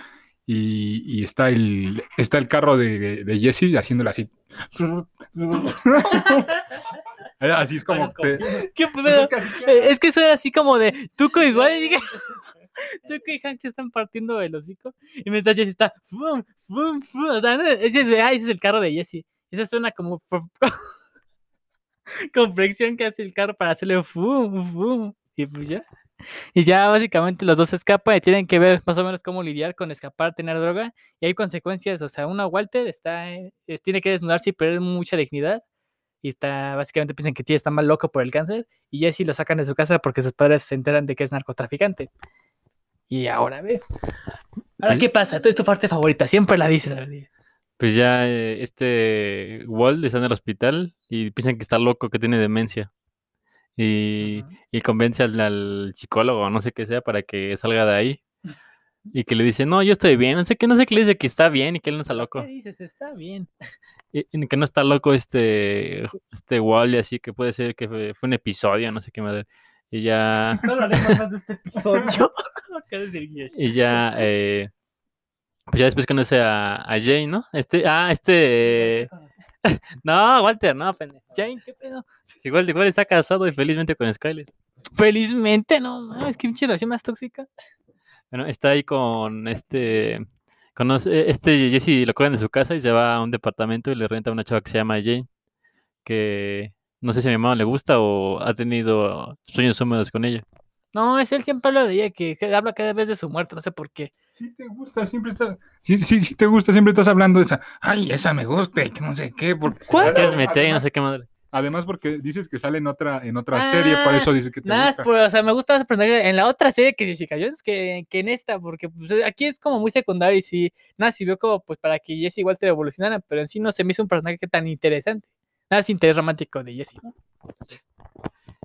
S2: y, y está el está el carro de, de Jesse haciéndole así. así es como te-
S1: ¿Qué pedo?
S2: es que
S1: suena así como de Tuco igual y dije, Tuco y Hank se están partiendo el hocico y mientras Jesse está fum, fum, fum, o sea, no, ese, es, ah, ese es el carro de Jesse. Esa suena como con fricción que hace el carro para hacerle fum, fum y pues ya. Y ya básicamente los dos escapan y tienen que ver más o menos cómo lidiar con escapar, tener droga y hay consecuencias, o sea, uno Walter está eh, tiene que desnudarse y perder mucha dignidad y está básicamente piensan que T está mal loco por el cáncer y Jesse lo sacan de su casa porque sus padres se enteran de que es narcotraficante. Y ahora ve. Ahora, ¿qué pasa? Esta es tu parte favorita, siempre la dices. a ver,
S3: Pues ya eh, este Walt está en el hospital y piensan que está loco, que tiene demencia. Y, y convence al, al psicólogo, no sé qué sea, para que salga de ahí. Y que le dice, no, yo estoy bien. No sé qué, no sé qué le dice que está bien y que él no está loco.
S1: ¿Qué dices? Está bien.
S3: Y, y que no está loco este, este Walt y así, que puede ser que fue, fue un episodio, no sé qué madre. Y ya,
S1: No hablaremos más de este episodio.
S3: Y ya, eh, pues ya después conoce a, a Jane, ¿no? Este, ah, este, no, Walter, no, pendejo.
S1: Jane, ¿qué pedo?
S3: Igual, igual está casado y felizmente con Skyler.
S1: Felizmente, no, mames, qué pinche relación más tóxica.
S3: Bueno, está ahí con este. Conoce, este Jesse lo corren de su casa y se va a un departamento y le renta a una chava que se llama Jane. Que no sé si a mi mamá le gusta o ha tenido sueños húmedos con ella.
S1: No, es él siempre habla de ella, que, que habla cada vez de su muerte, no sé por qué.
S2: Sí te gusta, siempre estás. Sí, sí, sí te gusta, siempre estás hablando de esa. Ay, esa me gusta y que no sé qué. Porque,
S1: ¿Cuál?
S3: ¿Quieres meter y no
S2: Además,
S3: sé qué madre?
S2: además porque dices que sale en otra, en otra serie, por
S1: Ah,
S2: eso dices que te
S1: Nada,
S2: gusta.
S1: pues, o sea, me gusta más en la otra serie que Jessica Jones que, que en esta, porque pues, aquí es como muy secundario y sí, nada, sirvió como pues para que Jesse igual te evolucionara, pero en sí no se me hizo un personaje tan interesante. Nada, es interés romántico de Jesse, ¿no?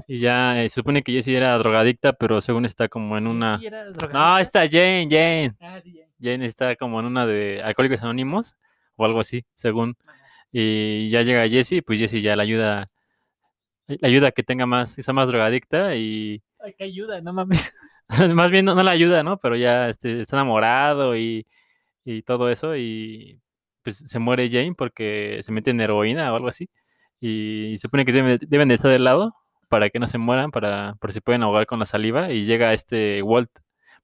S3: Y ya eh, se supone que Jessie era drogadicta, pero según está como en una...
S1: Sí, era
S3: No, está Jane, Jane.
S1: Ah, sí, ya.
S3: Jane está como en una de Alcohólicos Anónimos o algo así, según. Y ya llega Jessie, pues Jessie ya le ayuda, le ayuda a que tenga más, que sea más drogadicta y
S1: Ay, que ayuda, no mames.
S3: más bien no, no le ayuda, ¿no? Pero ya este, está enamorado y, y todo eso y pues se muere Jane porque se mete en heroína o algo así. Y se supone que deben, deben de estar del lado para que no se mueran, para, por si pueden ahogar con la saliva. Y llega este Walt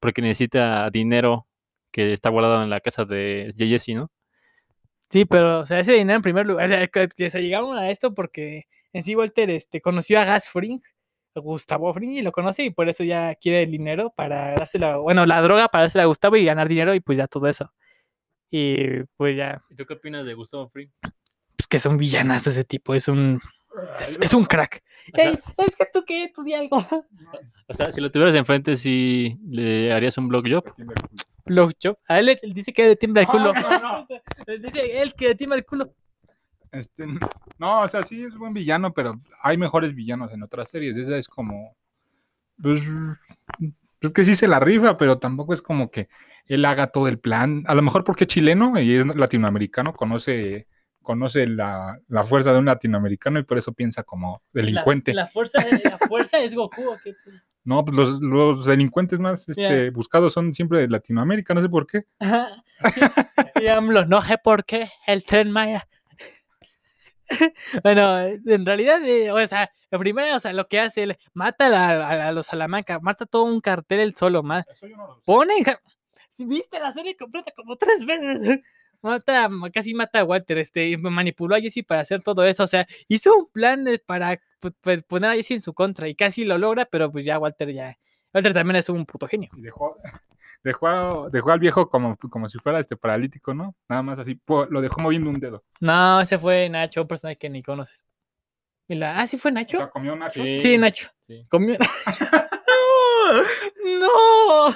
S3: porque necesita dinero que está guardado en la casa de Jessie, ¿no?
S1: Sí, pero, o sea, ese dinero en primer lugar, o sea, que, que se llegaron a esto porque en sí Walter este, conoció a Gas Fring, a Gustavo Fring, y lo conoce y por eso ya quiere el dinero para dársela, bueno, la droga para dársela a Gustavo y ganar dinero y pues ya todo eso. Y pues ya,
S3: ¿Y tú qué opinas de Gustavo Fring?
S1: pues que es un villanazo ese tipo, es un, es, es un crack.
S3: Sea-
S1: Ey, es que tú qué, tú di algo.
S3: O sea, si lo tuvieras enfrente, ¿sí le harías un blowjob?
S1: Blowjob. A él, le- él dice que le tiembla el culo.
S2: No, no,
S1: Dice él que le tiembla el culo.
S2: Este, no, o sea, sí es buen villano, pero hay mejores villanos en otras series. Esa es como. Pues, pues que sí se la rifa, pero tampoco es como que él haga todo el plan. A lo mejor porque es chileno y es latinoamericano, conoce, conoce la, la fuerza de un latinoamericano y por eso piensa como delincuente.
S1: La, la fuerza, la fuerza es Goku. ¿o qué?
S2: No, pues los, los delincuentes más este, buscados son siempre de Latinoamérica, no sé por qué.
S1: Y AMLO, no sé por qué, el tren Maya. bueno, en realidad, eh, o sea, en primera, o sea, lo que hace él, mata a, la- a- a los Salamanca, mata todo un cartel él solo, ma- pone, en ja- si viste la serie completa como tres veces, mata, ma- casi mata a Walter, este, y manipuló a Jesse para hacer todo eso, o sea, hizo un plan eh, para pu- pu- poner a Jesse en su contra y casi lo logra, pero pues ya Walter ya, Walter también es un puto genio.
S2: Y dejó, dejó, dejó al viejo como, como si fuera este paralítico, ¿no? Nada más así, lo dejó moviendo un dedo.
S1: No, ese fue Nacho, un personaje que ni conoces. Y la- Ah, sí fue
S2: O
S1: Nacho.
S2: sea, comió nachos.
S3: Sí.
S1: Sí, Nacho.
S3: Sí.
S1: Comió. no.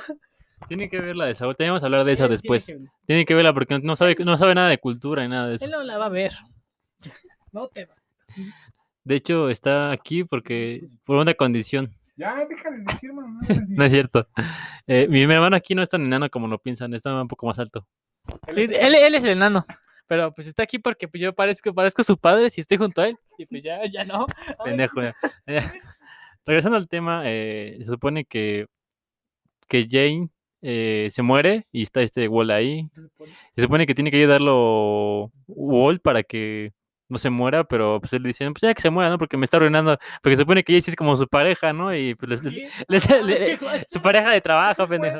S3: Tiene que verla de esa. Teníamos que hablar de esa
S1: tiene
S3: después.
S1: que.
S3: Tiene que verla porque no sabe, no sabe nada de cultura y nada de eso.
S1: Él no la va a ver. No te va.
S3: De hecho, está aquí porque por una condición.
S2: Ya, deja de decir, mamá.
S3: No es cierto. Eh, mi hermano aquí no es tan enano como lo piensan, está un poco más alto.
S1: Sí, él, él es el enano. Pero pues está aquí porque pues yo parezco, parezco su padre si estoy junto a él. Y pues ya, ya no.
S3: Pendejo. ya. Eh, Regresando al tema, eh, se supone que, que Jane eh, se muere y está este Wall ahí. Se supone que tiene que ayudarlo Wall para que no se muera, pero pues él dice, pues ya que se muera, ¿no? Porque me está arruinando. Porque se supone que Jesse es como su pareja, ¿no? Y pues les- su pareja de trabajo, pendejo.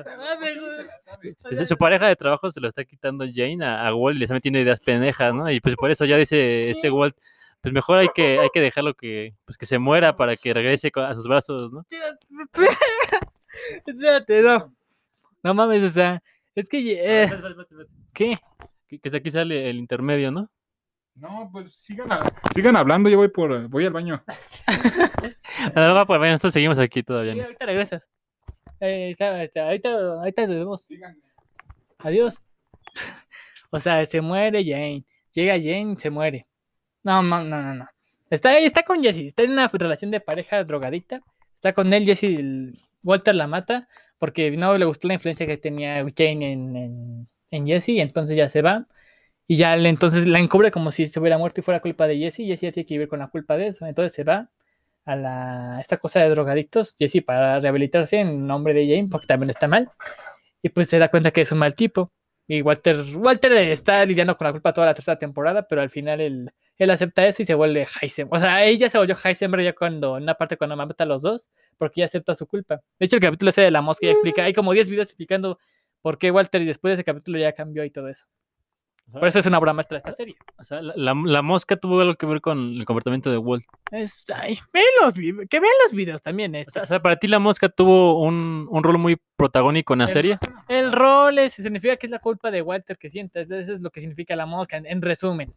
S3: Su pareja de trabajo se lo está quitando Jane a, a Walt y le está metiendo ideas pendejas, ¿no? Y pues por eso ya dice este Walt, pues mejor hay que, hay que dejarlo que, pues que se muera para que regrese a sus brazos, ¿no?
S1: Espérate, no. No mames, o sea, es que. eh, ¿Qué?
S3: Que, que aquí sale el intermedio, ¿no?
S2: No, pues sigan, a- sigan hablando, yo voy por voy al baño.
S3: Ah, va, pues, bueno, nosotros seguimos aquí todavía.
S1: Sí, ahorita regresas. Eh, está- está- ahorita, ahorita nos vemos.
S2: Sigan.
S1: Adiós. O sea, se muere Jane. Llega Jane, se muere. No, no, no, no. no. Está, está con Jesse. Está en una relación de pareja drogadicta. Está con él, Jesse. el- Walter la mata porque no le gustó la influencia que tenía Jane en, en, en Jesse. Entonces ya se va. Y ya entonces la encubre como si se hubiera muerto y fuera culpa de Jesse. Jesse ya tiene que vivir con la culpa de eso. Entonces se va a la, esta cosa de drogadictos. Jesse para rehabilitarse en nombre de Jane porque también está mal. Y pues se da cuenta que es un mal tipo. Y Walter, Walter está lidiando con la culpa toda la tercera temporada, pero al final él, él acepta eso y se vuelve Heisenberg. O sea, ella se volvió Heisenberg ya cuando, en una parte cuando mata a los dos, porque ya acepta su culpa. De hecho, el capítulo ese de la mosca ya explica, hay como 10 videos explicando por qué Walter y después de ese capítulo ya cambió y todo eso. Por eso es una obra maestra de esta serie.
S3: O sea, la, la- la mosca tuvo algo que ver con el comportamiento de Walt.
S1: Es, ay, ven los, que vean los videos también.
S3: O sea, o sea, para ti la mosca tuvo un, un rol muy protagónico en la
S1: El-
S3: serie.
S1: El rol es- significa que es la culpa de Walter que siente. Eso es lo que significa la mosca, en, en resumen.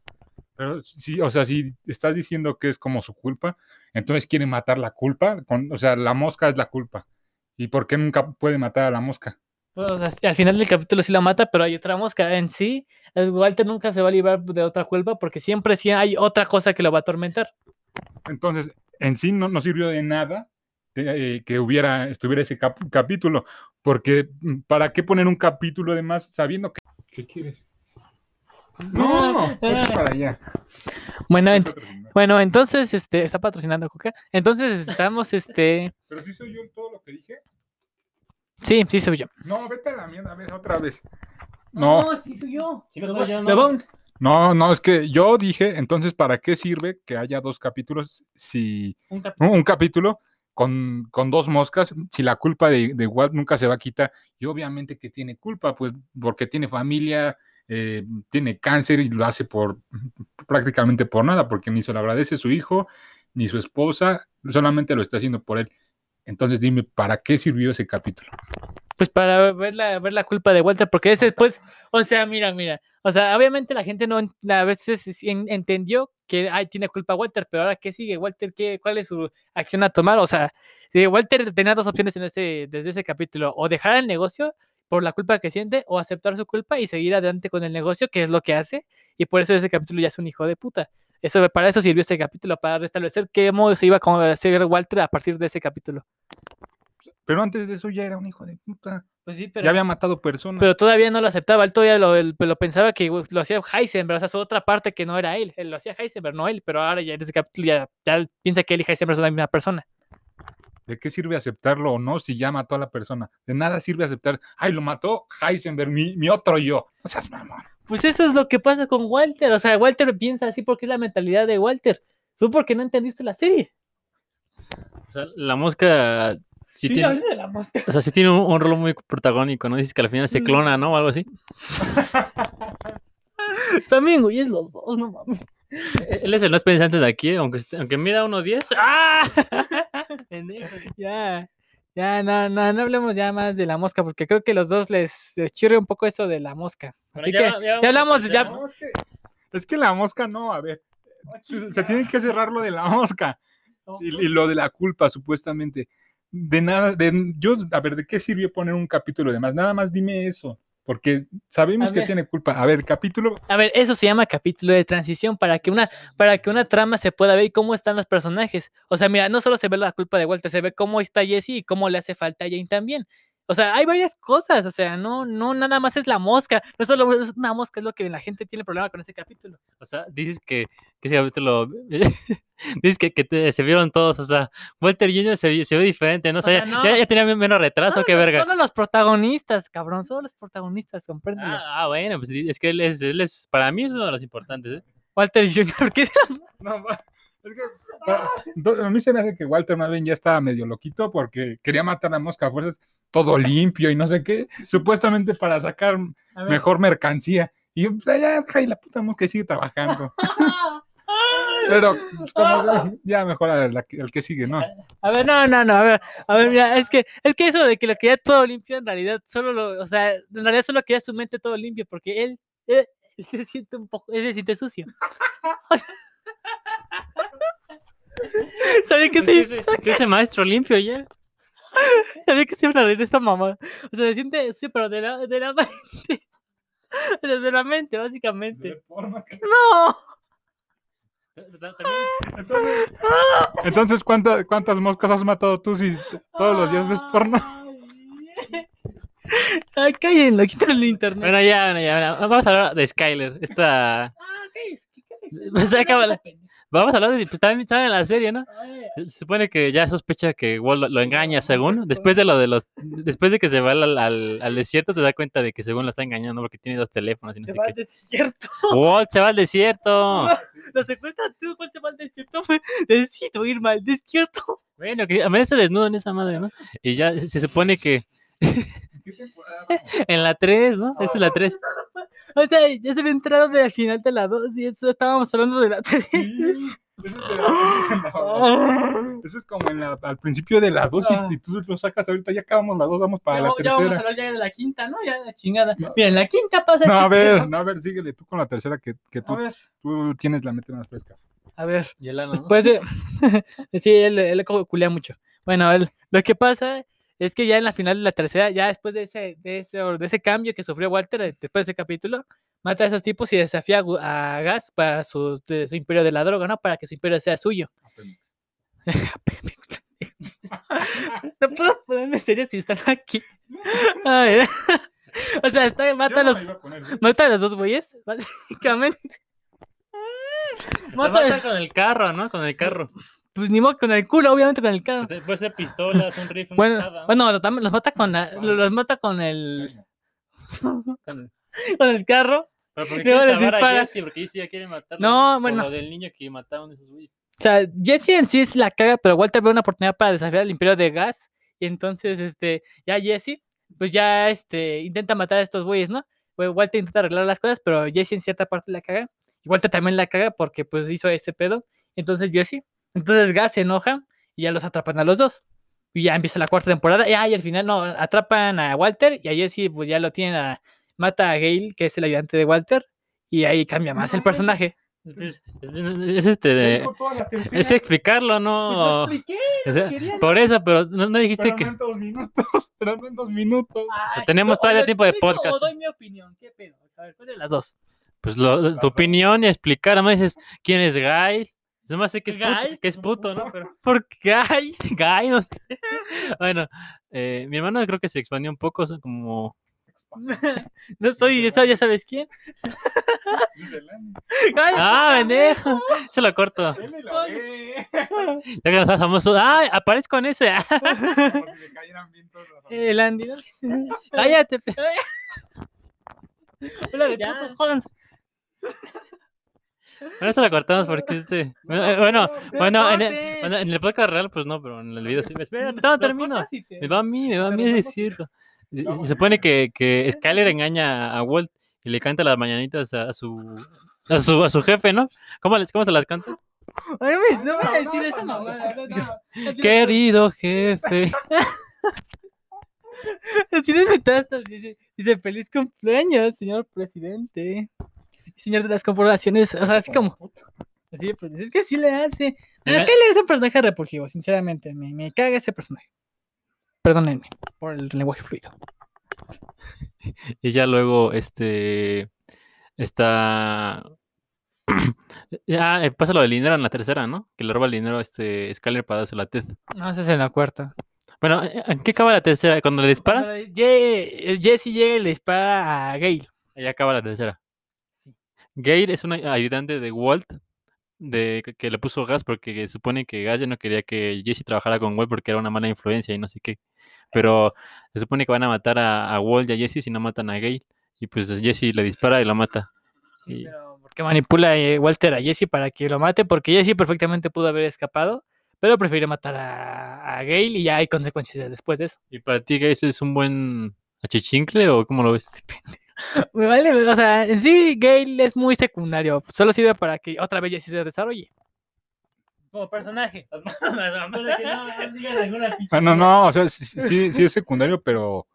S2: Pero sí, o sea, si estás diciendo que es como su culpa, entonces quiere matar la culpa, con, o sea, la mosca es la culpa. ¿Y por qué nunca puede matar a la mosca?
S1: Bueno, sí, al final del capítulo sí la mata, pero hay otra mosca. En sí, Walter nunca se va a librar de otra culpa porque siempre sí hay otra cosa que lo va a atormentar.
S2: Entonces, en sí no, no sirvió de nada eh, que hubiera, estuviera ese cap- capítulo, porque mm, ¿para qué poner un capítulo de más sabiendo que... ¿Qué quieres? No, vete para allá.
S1: Bueno, ent- bueno, entonces, este, está patrocinando Coca. Entonces estamos, este,
S2: Pero si soy yo todo lo que dije.
S1: Sí, sí soy yo.
S2: No, vete a la mierda, a ver, otra vez. No,
S1: sí soy yo.
S3: Sí, no soy yo, ¿no?
S2: No, no, es que yo dije, entonces, ¿para qué sirve que haya dos capítulos si
S1: un cap-
S2: un, un capítulo con, con dos moscas, si la culpa de, de Walt nunca se va a quitar? Y obviamente que tiene culpa, pues porque tiene familia, eh, tiene cáncer y lo hace por prácticamente por nada, porque ni se lo agradece su hijo, ni su esposa, solamente lo está haciendo por él. Entonces dime, ¿para qué sirvió ese capítulo?
S1: Pues para ver la, ver la culpa de Walter, porque ese después, o sea, mira, mira, o sea, obviamente la gente no, a veces entendió que, ay, tiene culpa Walter, pero ahora, ¿qué sigue? Walter, ¿qué, ¿cuál es su acción a tomar? O sea, Walter tenía dos opciones en desde ese capítulo, o dejar el negocio por la culpa que siente, o aceptar su culpa y seguir adelante con el negocio, que es lo que hace, y por eso ese capítulo ya es un hijo de puta. Eso, para eso sirvió ese capítulo, para restablecer cómo se iba a hacer Walter a partir de ese capítulo.
S2: Pero antes de eso ya era un hijo de puta.
S1: Pues sí,
S2: Ya había matado personas.
S1: pero todavía no lo aceptaba, él todavía lo, él- lo pensaba que lo hacía Heisenberg, o sea, su otra parte que no era él, él lo hacía Heisenberg, no él, pero ahora ya en ese capítulo ya, ya piensa que él y Heisenberg son la misma persona.
S2: ¿De qué sirve aceptarlo o no si ya mató a la persona? De nada sirve aceptar, ay, lo mató Heisenberg, mi, mi otro yo. No seas mamón.
S1: Pues eso es lo que pasa con Walter, o sea, Walter piensa así porque es la mentalidad de Walter. Tú porque no entendiste la serie.
S3: O sea, la mosca sí,
S1: Sí,
S3: tiene,
S1: hablé de la mosca.
S3: o sea, sí tiene un, un rol muy protagónico, ¿no? Dices que al final se
S1: Mm.
S3: clona, ¿no? O algo así.
S1: Están bien güeyes los dos, no mames.
S3: E- Él es el más pensante de aquí, aunque, aunque mida 1.10. ¡Ah!
S1: Ya, ya, no, no, no hablemos ya más de la mosca, porque creo que los dos les, les chirre un poco eso de la mosca. Así que, ya hablamos, ya,
S2: No, es, que, es que la mosca no, a ver. Se, se tiene que cerrar lo de la mosca y, y lo de la culpa, supuestamente. De nada, de, yo, a ver, ¿de qué sirvió poner un capítulo de más? Nada más dime eso, porque sabemos que tiene culpa. A ver, capítulo,
S1: A ver, eso se llama capítulo de transición para que una para que una trama se pueda ver cómo están los personajes. O sea, mira, no solo se ve la culpa de Walter, se ve cómo está Jesse y cómo le hace falta a Jane también. O sea, hay varias cosas, o sea, no no nada más es la mosca, no solo es una mosca, es lo que la gente tiene problema con ese capítulo.
S3: O sea, dices que, que ese capítulo. dices que, que te- se vieron todos. O sea, Walter Jr. se, se ve diferente, ¿no? O
S1: O
S3: sea,
S1: sea,
S3: ya-
S1: no.
S3: ya, ya tenía menos retraso,
S1: los-
S3: verga.
S1: Solo los protagonistas, cabrón, solo los protagonistas, compréndelo.
S3: Ah, ah, bueno, pues es que él es, él es, para mí es uno de los importantes, ¿eh?
S1: Walter Jr., ¿qué?
S2: No, es que, a mí se me hace que Walter Maven ya estaba medio loquito porque quería matar a mosca a fuerzas, todo limpio y no sé qué, supuestamente para sacar mejor mercancía. Y yo, pues, y la puta mosca sigue trabajando. Pero, pues, como, ya mejor a la que- el que sigue, ¿no?
S1: A ver, no, no, no, a ver, a ver, mira, es que, es que eso de que lo quería todo limpio, en realidad, solo lo, o sea, en realidad solo quería su mente todo limpio, porque él, él, él se siente un poco, él se siente sucio. ¿Sabía que sí?
S3: Ese, ese maestro limpio ya.
S1: ¿Sabía que se iba a reír de esta mamá? O sea, se siente sucio, pero de la, de la mente. O sea, de la mente, básicamente. ¡No!
S2: Entonces, entonces, ¿cuánta- ¿cuántas moscas has matado tú si todos los días ves porno?
S1: Ay, cállenlo, quítale el internet.
S3: Bueno, ya, bueno, ya, bueno, vamos a hablar de Skyler. Esta.
S1: Ah, ¿qué es? ¿Qué, qué es eso? ¿Qué
S3: acaba
S1: es
S3: la-? Vamos a hablar de. Pues también sale en la serie, ¿no? Se supone que ya sospecha que Walt lo, lo engaña, según. Después de lo de los. Después de que se va al, al- al desierto, se da cuenta de que según lo está engañando porque tiene dos teléfonos y no
S1: Se
S3: sé
S1: va
S3: qué.
S1: al desierto.
S3: Walt se va al desierto.
S1: Lo secuestra tú, ¿cuál se va al desierto? Necesito irme al desierto.
S3: Bueno, que a veces se desnuda en esa madre, ¿no? Y ya se, supone que en la 3, ¿no? Esa es la 3.
S1: O sea, ya se me entraron al final de la 2 y eso estábamos hablando de la 3.
S2: Sí, eso es de la- Eso es como en la- al principio de la 2
S1: Ah.
S2: y, y tú lo sacas ahorita, ya acabamos la 2, vamos para
S1: Ya,
S2: la
S1: ya vamos a
S2: tercera.
S1: hablar ya de la quinta, ¿no? Ya de la chingada.
S2: No.
S1: Mira, en la quinta pasa
S2: No,
S1: este
S2: a ver,
S1: pedo.
S2: no, a ver, síguele tú con la tercera que, que
S1: A
S2: tú,
S1: ver,
S2: tú tienes la mente más fresca.
S1: a ver.
S3: Y el ano, ¿no?
S1: Después de. sí, él, él culea mucho. Bueno, él- lo que pasa es que ya en la final de la tercera, ya después de ese, de ese, de ese cambio que sufrió Walter, eh, después de ese capítulo, mata a esos tipos y desafía a Gas para su, de su imperio de la droga, ¿no? Para que su imperio sea suyo. no puedo ponerme serio si están aquí. O sea, está, mata a los, mata a los dos güeyes, básicamente. Mata
S3: con el carro, ¿no? Con el carro.
S1: Pues ni modo con el culo, obviamente con el carro.
S3: Puede ser pistolas, un rifle,
S1: Bueno,
S3: espada.
S1: bueno, los, los mata con la- los mata con el
S3: Con-
S1: el carro.
S3: Pero ¿por qué
S1: Luego
S3: quiere
S1: les
S3: salvar a
S1: dispara.
S3: Jesse? Porque Jesse ya quiere matarlo.
S1: No,
S3: por
S1: bueno.
S3: lo del niño que mataron esos güeyes.
S1: O sea, Jesse en sí es la caga, pero Walter ve una oportunidad para desafiar al Imperio de Gas. Y entonces, este, ya Jesse, pues ya, este, intenta matar a estos güeyes, ¿no? Pues Walter intenta arreglar las cosas, pero Jesse en cierta parte la caga. Y Walter también la caga porque, pues, hizo ese pedo. Entonces, Jesse, entonces Gas se enoja y ya los atrapan a los dos. Y ya empieza la cuarta temporada. Y, ah, y al final, no, atrapan a Walter y a Jesse, pues ya lo tienen a. Mata a Gale, que es el ayudante de Walter. Y ahí cambia más el personaje.
S3: Es, es- es este de- es explicarlo, ¿no? O sea, por eso, pero no, no dijiste que.
S2: en dos minutos, pero no en dos minutos.
S3: sea, tenemos todavía tiempo de podcast.
S1: O doy mi opinión, ¿qué pedo? A ver, ¿cuál de las dos?
S3: Pues lo- tu opinión y explicar. Además dices, ¿quién es Guy? Se me hace que es puto, que es puto ¿no? Pero,
S1: ¿Por qué? Ay,
S3: Guy, no sé. Bueno, eh, mi hermano creo que se expandió un poco, sea, como.
S1: no soy esa, ya sabes quién.
S3: ¡Ah, pendejo! Se lo corto. Ya que no estás famoso. ¡Ah, aparezco en ese!
S1: El Andy, ¿no? Cállate. Hola de
S3: Ya.
S1: putos, jódanse.
S3: Bueno, eso lo cortamos porque este. Bueno, eh, bueno, bueno, en el, bueno, en el podcast real, pues no, pero en el video sí. Espérate, no,
S1: Lo
S3: termino. Me va a mí, me va a mí
S1: no
S3: decirlo. Se supone que, que Skyler engaña a Walt y le canta las mañanitas a, a su a su a su jefe, ¿no? ¿Cómo, les, cómo se las canta?
S1: Ay, me- no voy a decir esa mamada. no, no.
S3: Querido jefe.
S1: Así les metastas, dice, dice feliz cumpleaños, señor presidente. Señor de las corporaciones, o sea, así como. Así, pues es que sí le hace.
S3: Mira.
S1: Skyler es un personaje repulsivo, sinceramente. Me, me caga ese personaje. Perdónenme por el lenguaje fluido.
S3: Y ya luego, este. Está. Ya eh, pasa lo del dinero en la tercera, ¿no? Que le roba el dinero a este Skyler para dárselo a Ted.
S1: No, ese es en la cuarta.
S3: Bueno, eh, ¿en qué acaba la tercera? Cuando le dispara,
S1: Cuando Jesse llega y le dispara a Gale.
S3: ahí acaba la tercera. Gale es un ayudante de Walt, de que, le puso gas porque se supone que gas ya no quería que Jesse trabajara con Walt porque era una mala influencia y no sé qué. Pero se supone que van a matar a, a Walt y a Jesse si no matan a Gale. Y pues Jesse le dispara y lo mata.
S1: Sí,
S3: Y-
S1: pero porque manipula eh, Walter a Jesse para que lo mate, porque Jesse perfectamente pudo haber escapado, pero prefirió matar a, a Gale y ya hay consecuencias después de eso.
S3: ¿Y para ti Gale es un buen achichincle o cómo lo ves?
S1: Me vale, o sea, en sí Gale es muy secundario, solo sirve para que otra vez Jesse se desarrolle. Como personaje.
S2: Bueno, no, o sea, sí, sí, sí es secundario, pero,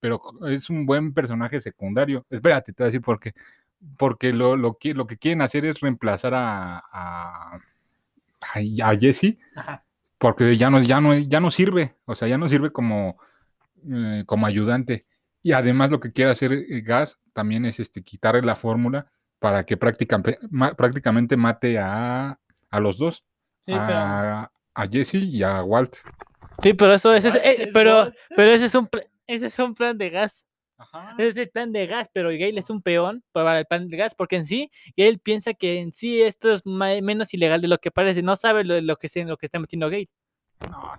S2: pero es un buen personaje secundario. Espérate, te voy a decir por qué. Porque lo, lo, que, lo que quieren hacer es reemplazar a, a, a- a Jesse,
S1: Ajá.
S2: porque ya no, ya, no, ya no sirve, o sea, ya no sirve como, eh, como ayudante. Y además lo que quiere hacer eh, Gas también es este, quitarle la fórmula para que prácticamente, prácticamente mate a, a los dos,
S1: Sí, pero,
S2: a, Jesse y a Walt.
S1: sí, pero eso ese es, eh,
S3: ¿Es
S1: pero, pero ese es un ese es un plan de gas.
S2: Ajá.
S1: Ese es el plan de gas, pero Gale es un peón para el plan de gas, porque en sí, Gale piensa que en sí esto es menos ilegal de lo que parece, no sabe lo, lo que, se, lo que está metiendo Gale.
S2: No,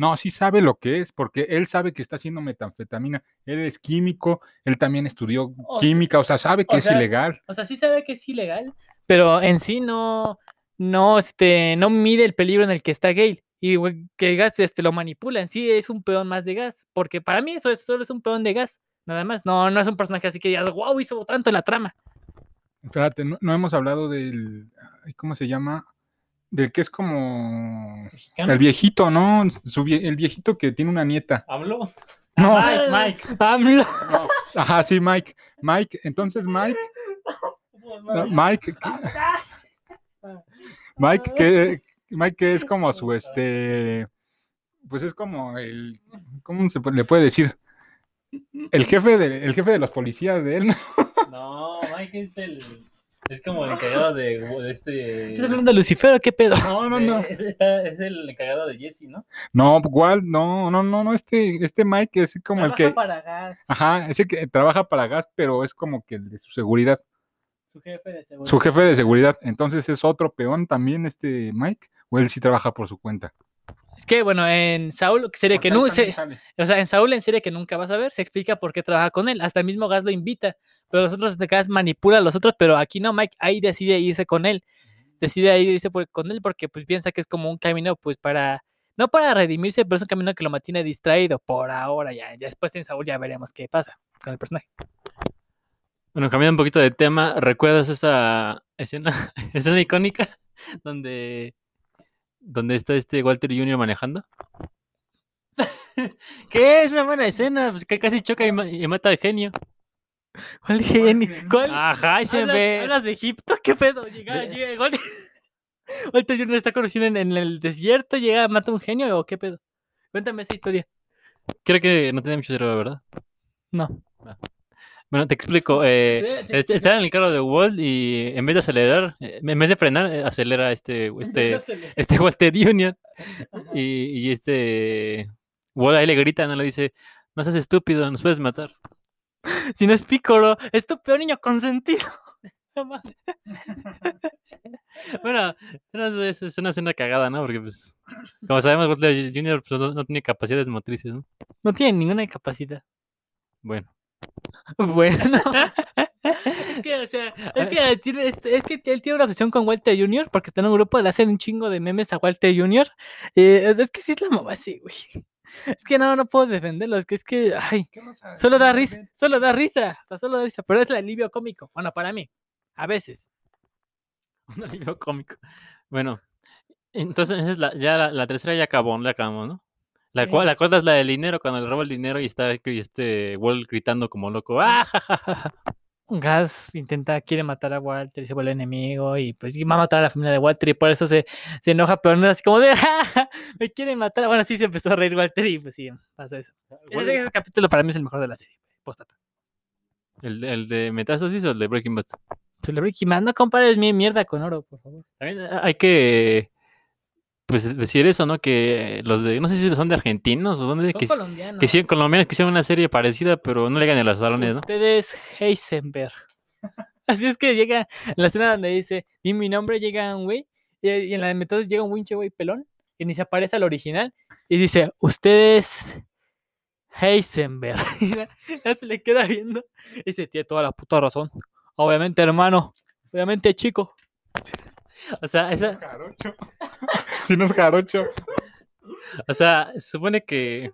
S2: no, sí sabe lo que es, porque él sabe que está haciendo metanfetamina. Él es químico, él también estudió
S1: O
S2: química, o sea, sabe que es
S1: sea,
S2: ilegal.
S1: O sea, sí sabe que es ilegal, pero en sí no, no, este, no mide el peligro en el que está Gale. Y que gas este, lo manipula, en sí es un peón más de gas, porque para mí eso es, solo es un peón de gas, nada más. No, no es un personaje así que digas, wow, hizo tanto en la trama.
S2: Espérate, no, no hemos hablado del, ¿cómo se llama? Del que es como el viejito, ¿no? Su vie- el viejito que tiene una nieta.
S3: ¿Hablo?
S2: No,
S3: Mike, Mike.
S2: No. Ajá, sí, Mike. Mike, entonces Mike, no, Mike, que- Mike que Mike que es como su este pues es como el ¿cómo se le puede decir? El jefe de el jefe de los policías de él. No,
S3: Mike es el. Es como el encargado de, de este.
S1: ¿Estás hablando de Lucifer o qué pedo?
S2: No, no, no.
S3: Es, está- es el encargado de Jesse, ¿no?
S2: No, ¿cuál? No, no, no, no. Este, este Mike es como el que.
S1: para gas.
S2: Ajá, ese que trabaja para gas, pero es como que el de su seguridad.
S1: Su jefe de seguridad.
S2: Su jefe de seguridad. Entonces es otro peón también, este Mike. O él sí trabaja por su cuenta.
S1: Es que, bueno, en Saúl, serie que no, se- o sea, en Saúl, en serie que nunca vas a ver, se explica por qué trabaja con él. Hasta el mismo Gas lo invita, pero los otros Gas manipula a los otros, pero aquí no, Mike ahí decide irse con él. Decide irse por- con él porque pues piensa que es como un camino, pues para, no para redimirse, pero es un camino que lo mantiene distraído por ahora ya. Ya después en Saúl ya veremos qué pasa con el personaje.
S3: Bueno, cambiando un poquito de tema, ¿recuerdas esa escena, escena icónica donde, donde está este Walter Jr. manejando? ¿Qué? Es una buena escena, pues que casi choca y, ma- y mata al genio.
S1: ¿Cuál genio? ¿Cuál?
S3: Ajá,
S1: ¿Hablas, de Egipto? ¿Qué pedo? Llega,
S3: De-
S1: llega Walter, Walter Jr. está conocido en, en el desierto, llega, mata a un genio o qué pedo. Cuéntame esa historia.
S3: Creo que no tiene mucho cerebro, ¿verdad?
S1: No.
S3: Bueno, te explico. eh, es- está en el carro de Walt y en vez de acelerar, eh, en vez de frenar, eh, acelera este, este, este Walter Jr. Y, y este Walt ahí le grita, no le dice, no seas estúpido, nos puedes matar.
S1: Si no es Pícoro, es tu peor niño consentido.
S3: Bueno, no, es, es una escena cagada, ¿no? Porque, pues, como sabemos, Walter Jr. pues, no, no tiene capacidades motrices, ¿no?
S1: No tiene ninguna capacidad.
S3: Bueno,
S1: Bueno. es que, o sea, es que, tiene, es, es que él tiene una obsesión con Walter Jr. porque está en un grupo, le hacen un chingo de memes a Walter Jr. Eh, es, es que sí es la mamá, sí, güey. Es que no, no puedo defenderlo. Es que, es que, ay, solo da risa, solo da risa. O sea, solo da risa, pero es el alivio cómico. Bueno, para mí, a veces.
S3: un alivio cómico. Bueno, entonces esa es la, ya la, la tercera ya acabó, la acabamos, ¿no? La,
S1: Sí.
S3: la cuarta es la del dinero, cuando le roba el dinero y está y este Walt gritando como loco. ¡Ah, ja, ja, ja, ja!
S1: Gas intenta, quiere matar a Walter y se vuelve enemigo y pues y va a matar a la familia de Walter y por eso se, se enoja, pero no es así como de "Ja, ja, me quieren matar. Bueno, sí se empezó a reír Walter y pues sí, pasa eso. Ese, ese capítulo para mí es el mejor de la serie. Postdata.
S3: ¿El, de- el de Metástasis o el de Breaking Bad?
S1: Celebrity Man, no compares mi mierda con oro, por favor.
S3: También eh, hay que pues decir eso, ¿no? Que los de, no sé si son de argentinos o dónde,
S1: Son
S3: que,
S1: colombianos.
S3: que sí, colombianos que hicieron una serie parecida, pero no le ganan a los salones, ¿no?
S1: Ustedes Heisenberg. Así es que llega en la escena donde dice, di mi nombre, llega un güey, y, y en la de Metodos llega un winche güey pelón, y ni se aparece al original, y dice, ustedes Heisenberg. Y ya- ya se le queda viendo, y dice, tiene toda la puta razón. Obviamente, hermano, obviamente, chico.
S3: O sea, esa.
S2: Si no es jarocho.
S3: o sea, se supone que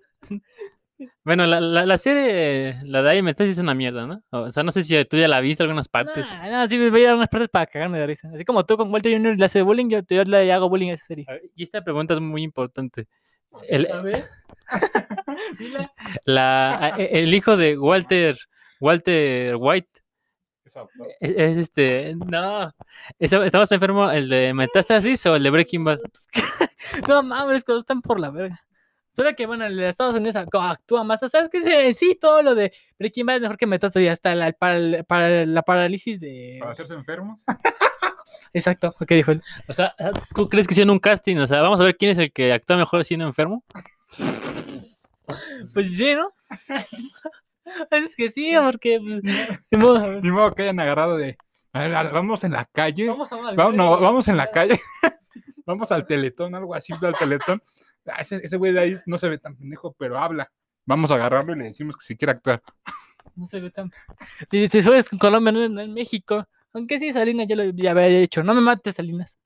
S3: bueno, la, la, la serie, la de ahí Metástasis es una mierda, ¿no? O sea, no sé si tú ya la viste algunas partes.
S1: Nah, no, sí, me voy a ir a unas partes para cagarme de risa. Así como tú con Walter Jr. le hace bullying, yo, yo le hago bullying a esa serie.
S3: A ver, Y esta pregunta es muy importante. El,
S1: ver.
S3: la, a- el hijo de Walter, Walter White, es, es este, no, ¿es- ¿estabas enfermo el de Metástasis o el de Breaking Bad?
S1: No mames, que están por la verga. Solo que, bueno, el de Estados Unidos ac- actúa más. O sea, es que sí, sí, todo lo de Breaking Bad es mejor que Metástasis. Hasta la, para, para la parálisis de.
S2: Para hacerse enfermo.
S1: Exacto, lo que dijo él.
S3: O sea, ¿tú crees que hicieron un casting? O sea, vamos a ver quién es el que actúa mejor siendo enfermo.
S1: Pues sí, ¿no? es que sí, porque. Pues, ni modo.
S2: Ni modo que hayan agarrado de. A ver, vamos en la calle.
S1: vamos a una
S2: Vamos, no, vamos en la calle. vamos al teletón, algo así, al teletón. Ah, ese, ese güey de ahí no se ve tan pendejo, pero habla. Vamos a agarrarlo y le decimos que si quiere actuar.
S1: No se ve tan. Si, si subes con Colombia, no en, en México. Aunque sí, Salinas ya lo ya había hecho. No me mates, Salinas.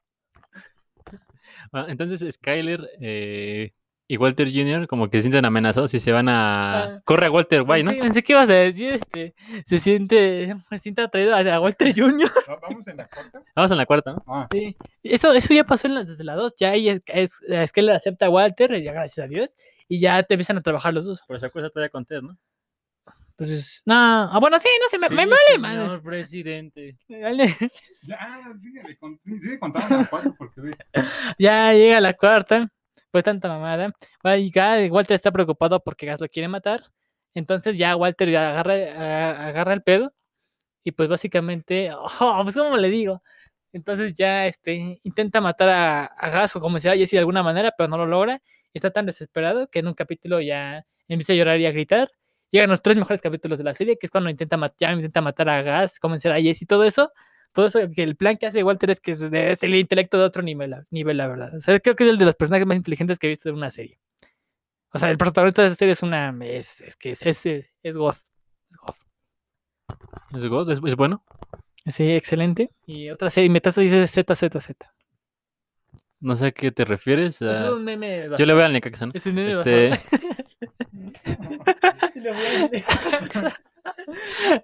S3: Ah, Entonces Skyler eh, y Walter Jr. como que se sienten amenazados y se van a...
S1: Ah.
S3: Corre a Walter White, ¿no?
S1: Pensé, pensé que ibas a decir, este, se siente, se siente atraído a, Walter Jr.
S2: Vamos en la corta.
S3: Vamos en la cuarta, ¿no?
S2: Ah,
S1: Sí. Eso, eso ya pasó en la- desde la 2. Ya ahí es, es, es que él acepta a Walter, y ya gracias a Dios, y ya te empiezan a trabajar los dos.
S3: Pero se acuerda todavía con Ted, ¿no?
S1: Entonces, no, ah, bueno, sí, no sé, me, me
S3: Sí,
S1: vale,
S3: señor presidente.
S1: Me vale.
S2: ya, síguele, con- sigue contando la cuatro porque ve.
S1: Ya llega la cuarta, pues tanta mamada. Y Walter está preocupado porque Gas lo quiere matar. Entonces ya Walter agarra, agarra el pedo Y pues básicamente, oh, pues ¿cómo le digo? Entonces ya este, intenta matar a, a Gas o como sea Jesse de alguna manera, pero no lo logra. Está tan desesperado que en un capítulo ya empieza a llorar y a gritar. Llegan los tres mejores capítulos de la serie, que es cuando intenta, ya intenta matar a Gas, convencer a Jesse y todo eso. Todo eso, que el plan que hace Walter es que es, el intelecto de otro nivel, la- nivel, la verdad. O sea, creo que es el de los personajes más inteligentes que he visto en una serie. O sea, el protagonista de esa serie es una. Es, es que es, es, es God. Es God.
S3: ¿Es, God? ¿Es- es bueno?
S1: Sí, excelente. Y otra serie, Metástasis dice ZZZ.
S3: No sé a qué te refieres.
S1: Es un meme.
S3: yo le veo al Necaxa, ¿no?
S1: Es un meme
S3: Este-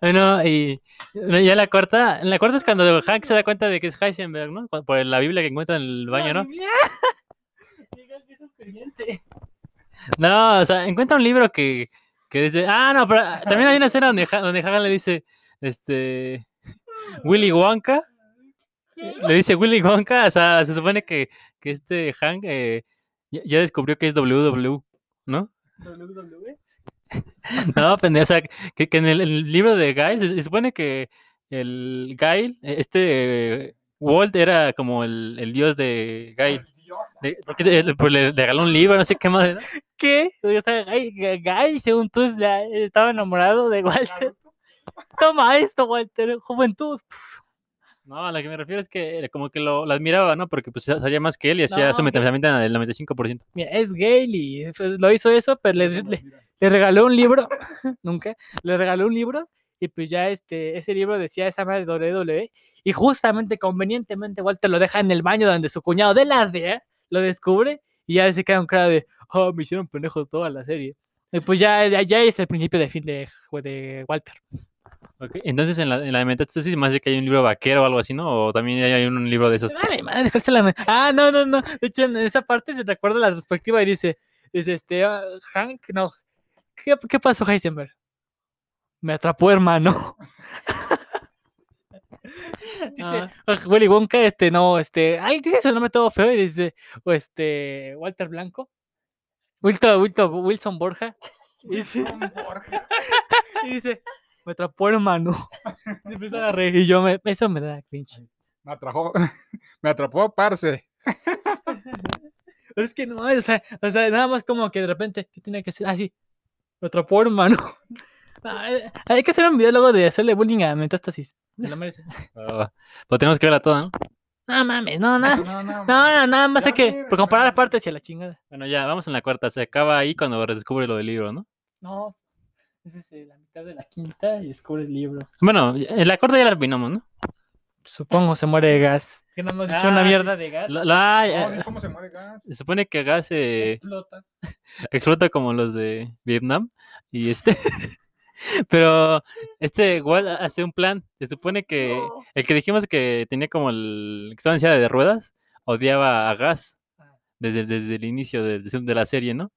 S3: Bueno, y ya la cuarta, la cuarta es cuando Hank se da cuenta de que es Heisenberg, ¿no? Por la Biblia que encuentra en el baño, ¿no? No, o sea, encuentra un libro que, que dice, ah, no, pero también hay una escena donde, donde Hagan le dice, este, Willy Wonka, le dice Willy Wonka, o sea, se supone que, que este Hank eh, ya, descubrió que es WW, ¿no?
S1: WWE.
S3: No, pendejo, o sea, que, que en el, el libro de Guy se, se supone que el eh, este eh, Walt era como el, el dios de Guy. de- porque le, pues le regaló un libro, no sé qué más. ¿no?
S1: ¿Qué? O sea, Guy, Guy, según tú, es la- estaba enamorado de Walter. Toma esto, Walter, juventud.
S3: No, a lo que me refiero es que como que lo, lo admiraba, ¿no? Porque pues sa- sabía más que él y hacía
S1: No,
S3: su
S1: que-
S3: metafísica del 95%.
S1: Mira, es gay y pues, lo hizo eso, pero le, le- le regaló un libro, nunca, le regaló un libro y pues ya este, ese libro decía esa madre de WWE y justamente, convenientemente, Walter lo deja en el baño donde su cuñado de la DEA lo descubre y ya se queda un cara de, oh, me hicieron pendejo toda la serie. Y pues ya, ya, ya es el principio de fin de, de Walter.
S3: Entonces en la, en la más de que hay un libro vaquero o algo así, ¿no? O también hay un, un libro de esos.
S1: Madre, la... Ah, no, no, no. De hecho, en esa parte se recuerda la perspectiva y dice, dice este, ah, Hank, no. ¿Qué, qué pasó, Heisenberg? Me atrapó, hermano. dice,
S3: Ah.
S1: "Ah, Willy Wonka, este, no, este, ay, dice ese nombre todo feo y dice, o este, Walter Blanco. Wilton, Wilton, Wilson Borja. Dice, y dice, me atrapó, hermano. Y empiezan a reír y yo, me, eso me da cringe.
S2: Me atrapó, me atrapó, parce.
S1: Pero es que no, o sea, o sea, nada más como que de repente, ¿qué tenía que hacer? Ah, sí, lo atrapó, hermano. Ah, eh, Hay que hacer un video luego de hacerle bullying a Metástasis. Se lo merece.
S3: Ah, pues tenemos que verla toda, ¿no?
S1: No mames, no, no.
S2: No, no,
S1: nada más hay que por comparar partes y a la chingada.
S3: Bueno, ya, vamos en la cuarta. Se acaba ahí cuando redescubre lo del libro, ¿no?
S1: No, esa es la mitad de la quinta y descubre el libro.
S3: Bueno, en la cuarta ya la opinamos, ¿no?
S1: Supongo se muere de gas. Que no hemos hecho una
S3: Ah,
S1: mierda de gas.
S3: La, la-
S2: No,
S3: eh,
S2: ¿Cómo se muere gas?
S3: se supone que Gas eh,
S1: Explota.
S3: explota como los de Vietnam. Y este. Pero este igual hace un plan. Se supone que
S1: No.
S3: el que dijimos que tenía como el. que estaba en silla de ruedas, odiaba a Gas
S1: Ah.
S3: desde, desde el inicio de, de la serie, ¿no?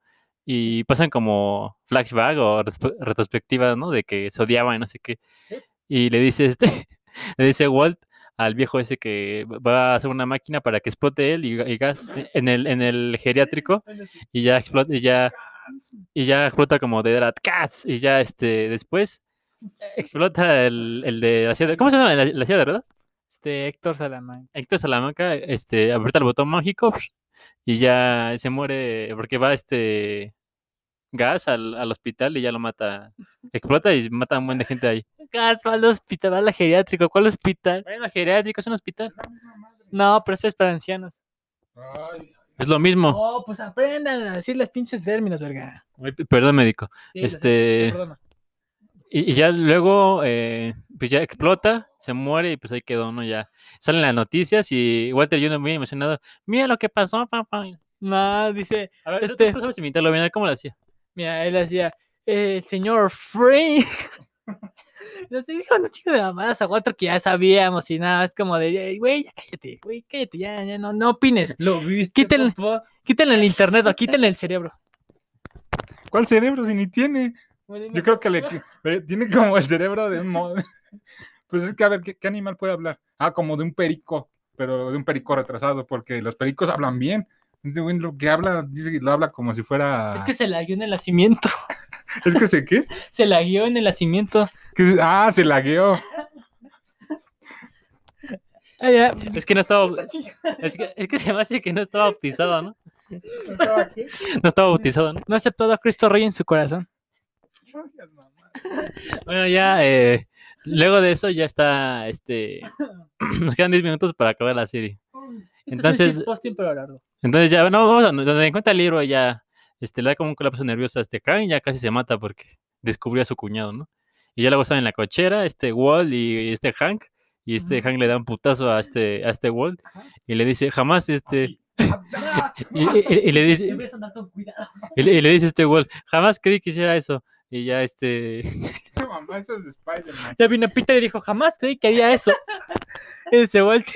S3: Y pasan como flashback o respe- retrospectiva, ¿no? De que se odiaban y no sé qué.
S1: Sí.
S3: Y le dice este. le dice Walt al viejo ese que va a hacer una máquina para que explote él y, y gas en el, en el geriátrico y ya explota y ya y ya explota como de Dead Cats y ya este después explota el, el de la de, ¿cómo se llama la, la ruedas?
S1: Este Héctor Salamanca.
S3: Héctor Salamanca este aprieta el botón mágico y ya se muere porque va este gas al, al hospital y ya lo mata explota y mata a un buen de gente ahí
S1: Gas va al hospital, va al geriátrico. ¿Cuál hospital?
S3: bueno geriátrico es un hospital
S1: No, pero esto es para ancianos.
S2: Ay,
S3: es lo mismo
S1: Oh, pues aprendan a decir los pinches términos, verga.
S3: Perdón médico
S1: Sí,
S3: Este-
S1: perdona.
S3: Y, y ya luego, eh, pues ya explota, se muere y pues ahí quedó, ¿no? Ya salen las noticias y Walter Jr. muy emocionado. Mira lo que pasó, papá.
S1: No, dice,
S3: A ver,
S1: Este-
S3: este... ¿tú sabes imitarlo bien? ¿Cómo lo hacía?
S1: Mira, él hacía, el señor Free. Nos dijo un chico de mamadas a Walter que ya sabíamos y nada, es como de, "Ey, güey, ya cállate, güey, cállate, ya, ya, no, no opines.
S3: Lo viste,
S1: Quítenle, quítenle el internet o quítenle el cerebro.
S2: ¿Cuál cerebro si ni tiene? Yo creo que le le- tiene como el cerebro de un modo. Pues es que a ver, ¿qué, qué animal puede hablar? Ah, como de un perico, pero de un perico retrasado, porque los pericos hablan bien. Este güey lo que habla, dice lo habla como si fuera.
S1: Es que se la guió en el nacimiento.
S2: ¿Es que se qué?
S1: Se la guió en el nacimiento.
S2: Ah, se lagueó.
S1: Ah, ya,
S3: Es que no estaba. Es que, es que se me hace que no estaba bautizado, ¿no? No estaba bautizado, ¿no?
S1: No aceptó a Cristo Rey en su corazón.
S3: Bueno, ya. eh, luego de eso ya está. Este. Nos quedan 10 minutos para acabar la serie. Entonces-
S1: posting pero largo.
S3: Entonces ya, no, vamos a donde encuentra el libro ya, este, le da como un colapso nervioso a este Kang y ya casi se mata porque descubrió a su cuñado, ¿no? Y ya luego están en la cochera, este Walt y este Hank, y este. Hank le da un putazo a este, a este Walt
S1: Ajá.
S3: y le dice, jamás, este,
S1: Ah,
S3: y, y- y le dice, y le, y le dice este Walt, jamás creí que hiciera eso. Y ya este,
S2: Ese mamá, eso es de Spider-Man.
S1: Ya vino Peter y dijo, jamás creí que había eso. y dice Walter,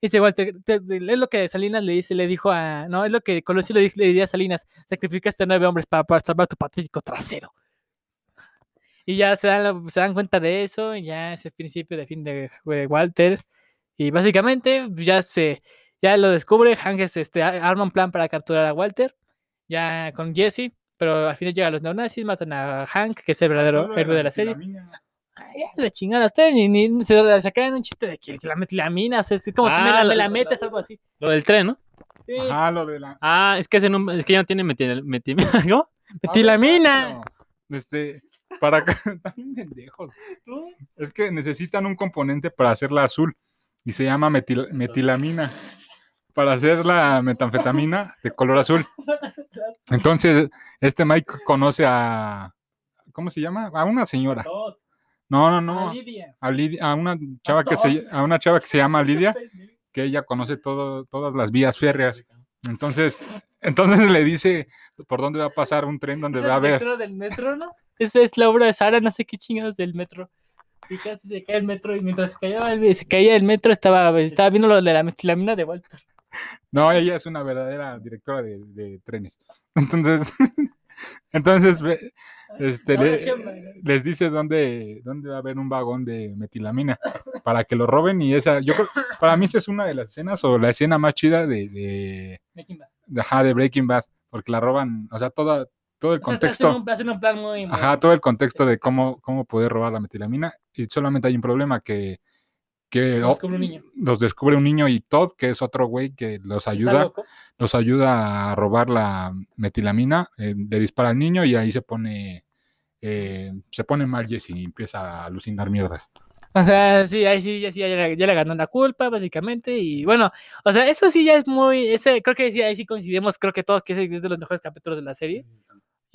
S1: dice Walter, te- te- es lo que Salinas le dice, le dijo a, no, es lo que Colosio le, le diría a Salinas, sacrificaste a nueve hombres para, para salvar tu patético trasero. Y ya se dan, se dan cuenta de eso, y ya es el principio de fin de, de Walter. Y básicamente pues, ya se, ya lo descubre, Hank es, este, arma un plan para capturar a Walter, ya con Jesse, pero al final llegan los neonazis, matan a Hank, que es el verdadero héroe de la serie. Ay, la chingada, ustedes ni, ni se sacaron un chiste de que la metilamina, o sea, es como que me
S3: Ah,
S1: la, me
S3: la-
S1: metes, algo así.
S3: lo del tren, ¿no?
S1: Sí,
S2: Ajá, lo de la.
S3: Ah, es que, ese no- es que ya no tiene metil, metil- ¿cómo?
S1: Metilamina.
S2: No, Este, para acá, también pendejos. Es que necesitan un componente para hacerla azul y se llama metil- metilamina. Para hacer la metanfetamina de color azul. Entonces, este Mike conoce a. ¿Cómo se llama? A una señora. No, no,
S1: A
S2: no.
S1: Lidia.
S2: A, Lidia- a una chava que se, a una chava que se llama Lidia, que ella conoce todo, todas las vías férreas. Entonces, entonces le dice por dónde va a pasar un tren donde va a haber.
S1: metro del metro, ¿no? Esa es la obra de Sara, no sé qué chingados del metro. Y casi se cae el metro y mientras se caía el, se caía el metro estaba, estaba viendo lo de la metilamina de Walter.
S2: No, ella es una verdadera directora de, de trenes. Entonces, entonces este, le- les dice dónde, dónde va a haber un vagón de metilamina para que lo roben y esa, yo creo, para mí esa es una de las escenas o la escena más chida de, de,
S1: Breaking Bad.
S2: de, ajá, de Breaking Bad, porque la roban, o sea, toda, todo el
S1: O sea, está
S2: contexto.
S1: haciendo un, hacen un plan muy... muy-
S2: Ajá, todo el contexto de cómo, cómo poder robar la metilamina. Y solamente hay un problema que, que
S1: Los descubre un niño.
S2: los descubre un niño y Todd, que es otro güey que los ayuda, los ayuda a robar la metilamina, eh, le dispara al niño y ahí se pone, eh, se pone mal Jesse y empieza a alucinar mierdas.
S1: O sea, sí, ahí sí, ya, sí, ya, le- ya le ganó la culpa, básicamente. Y bueno, o sea, eso sí ya es muy. Ese, creo que sí, ahí sí coincidimos, creo que todos, que ese es de los mejores capítulos de la serie.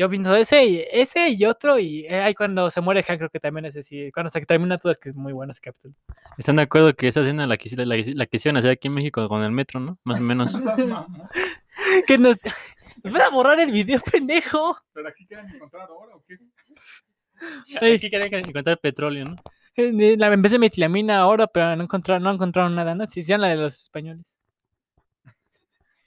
S1: Yo pienso ese y ese y otro. Y eh, ahí cuando se muere Hank, creo que también ese sí. Cuando se termina todo, es que es muy bueno ese capítulo.
S3: ¿Están de acuerdo que esa escena la, la, la quisieron hacer aquí en México con el metro, ¿no? Más o menos.
S1: que nos. Van a borrar el video, pendejo.
S2: ¿Pero aquí quieren encontrar ahora o qué?
S3: Aquí querían encontrar petróleo, ¿no?
S1: La, en vez de metilamina ahora, pero no encontraron, no encontraron nada, ¿no? Si hicieron la de los españoles.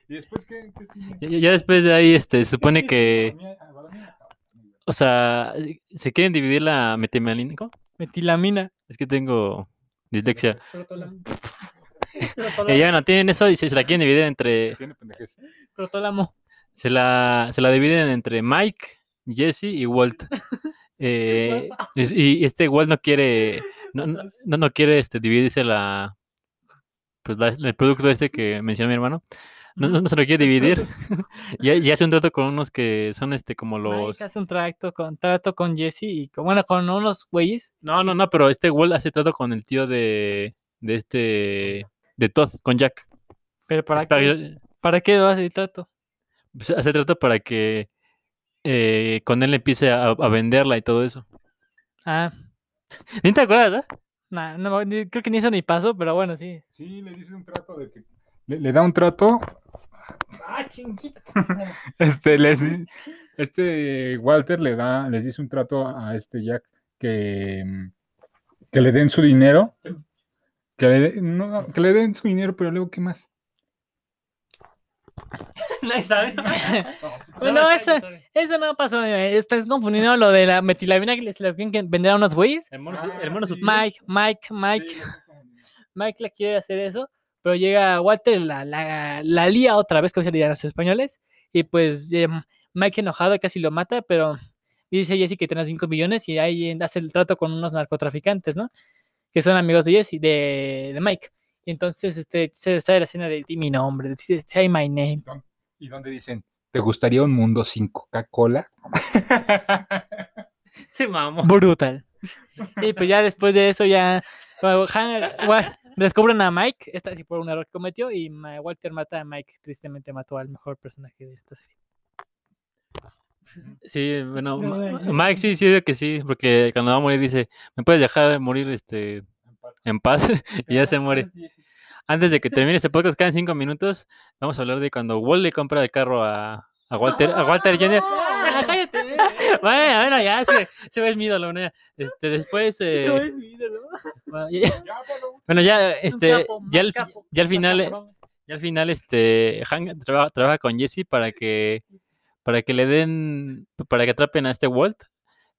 S2: ¿Y después qué? qué?
S3: Ya, ya después de ahí, este, se supone
S2: ¿Qué
S3: que,
S2: sigue? Para mí- para mí acaba.
S3: O sea, se quieren dividir la metimalina. ¿cómo?
S1: Metilamina.
S3: Es que tengo dislexia. Eh, ya no tienen eso y se, se la quieren dividir entre,
S2: Tiene pendejez.
S1: Crotolamo.
S3: se la, se la dividen entre Mike, Jesse y Walt. Eh, y este Walt no quiere, no, no- no quiere este, dividirse la, pues la- el producto este que mencionó mi hermano. No, no- no se lo quiere dividir. y, y hace un trato con unos que son este como los...
S1: Mike hace un trato con, trato con Jesse y con, bueno, con unos güeyes.
S3: No, no, no, pero este Walt hace trato con el tío de, de este, de Todd, con Jack.
S1: Pero ¿para
S3: Es para
S1: qué?
S3: que-
S1: ¿Para qué lo hace el trato?
S3: pues, hace trato para que eh, con él empiece a, a venderla y todo eso.
S1: Ah,
S3: ¿Ni te acuerdas, eh?
S1: nah, no, creo que ni eso ni pasó, pero bueno, sí.
S2: Sí, le dice un trato de que. Le, le da un trato.
S1: Ah, chinguita.
S2: Este, les, este Walter le da, les dice un trato a este Jack que, que le den su dinero. Que le, no, no, que le den su dinero, pero luego, ¿qué más?
S3: Nadie sabe.
S1: Bueno, eso, eso no pasó. eh, Estás confundiendo lo de la metilamina que les quieren que vender a unos güeyes.
S3: El mono,
S2: Ah,
S3: el mono
S2: sí.
S3: sutil.
S1: Mike, Mike, Mike, Mike le quiere hacer eso, pero llega Walter, la, la, la lía otra vez, como se dirían los españoles, y pues em, Mike enojado casi lo mata, pero dice Jesse que tiene 5 millones y ahí en- hace el trato con unos narcotraficantes, ¿no? Que son amigos de Jesse, de, de Mike. Y entonces este, se sale la escena de mi nombre, de- say my name.
S2: ¿Y dónde dicen? ¿Te gustaría un mundo sin Coca-Cola?
S3: Sí, mamón.
S1: Brutal. Y pues ya después de eso ya bueno, Han- Wa- descubren a Mike, esta sí por un error que cometió, y Walter mata a Mike, tristemente mató al mejor personaje de esta serie.
S3: Sí, bueno,
S1: No,
S3: Ma-
S1: no,
S3: Mike sí, sí, que sí, porque cuando va a morir dice, ¿me puedes dejar morir este en paz? y ya se muere. Antes de que termine este podcast, quedan cinco minutos, vamos a hablar de cuando Walt le compra el carro a, a Walter, a Walter Jr.
S1: Ah, cállate.
S3: Bueno, bueno, ya, se, se ve mi ídolo, ¿no? Este, después, eh,
S1: Eso es mi ídolo.
S3: bueno, ya, bueno, ya,
S1: Es un
S3: este,
S1: capo,
S3: ya al,
S1: capo,
S3: ya al final, eh, ya al final, este, Hank trabaja, trabaja con Jesse para que, para que le den, para que atrapen a este Walt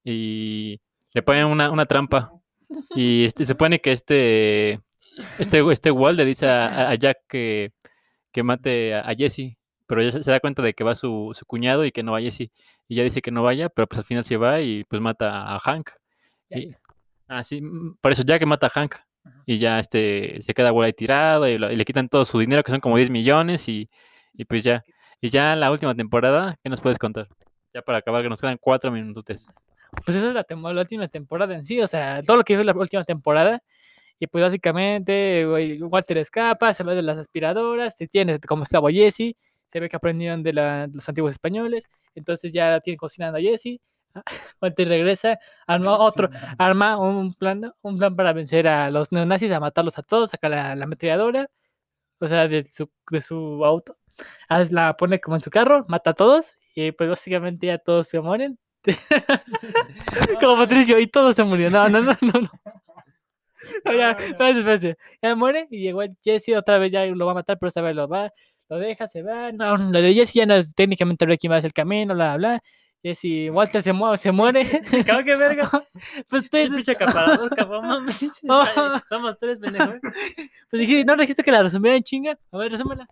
S3: y le ponen una, una trampa. Y este, se supone que este, este, este Walt le dice a, a- a Jack que, que mate a, a Jesse, pero ya se, da cuenta de que va su, su cuñado y que no va Jesse. Y ya dice que no vaya, pero pues al final se va y pues mata a Hank. Y, ah, sí, mm, por eso Jack mata a Hank. Y ya este se queda ahí tirado y, lo- y le quitan todo su dinero, que son como 10 millones, y, y pues ya. Y ya la última temporada, ¿qué nos puedes contar? Ya para acabar, que nos quedan cuatro minutos.
S1: Pues esa es la, última temporada en sí, o sea, todo lo que fue la última temporada. Y pues básicamente Walter escapa, se va de las aspiradoras, se tiene como esclavo Jesse, se ve que aprendieron de, la- de los antiguos españoles, entonces ya tienen cocinando a Jesse. Walter regresa, arma otro, arma un plan, un plan para vencer a los neonazis, a matarlos a todos, saca la, la ametralladora, o sea, de su, de su auto, haz- la pone como en su carro, mata a todos, y pues básicamente ya todos se mueren. como Patricio, y todos se murieron. No, no, no, no. no. Ya, espérense, espérense. Ya muere y llegó Jesse otra vez, ya lo va a matar, pero esta vez lo va, lo deja, se va. No, lo de Jesse ya no es técnicamente Bad es el camino, bla, bla. Jesse, Walter se, mu- se muere.
S3: Cabrón, qué verga.
S1: pues, estoy,
S3: pinche acaparador, cabrón, mames. Somos tres, pendejo.
S1: pues dije, no dijiste que la resumiera en chinga. A ver, resúmela.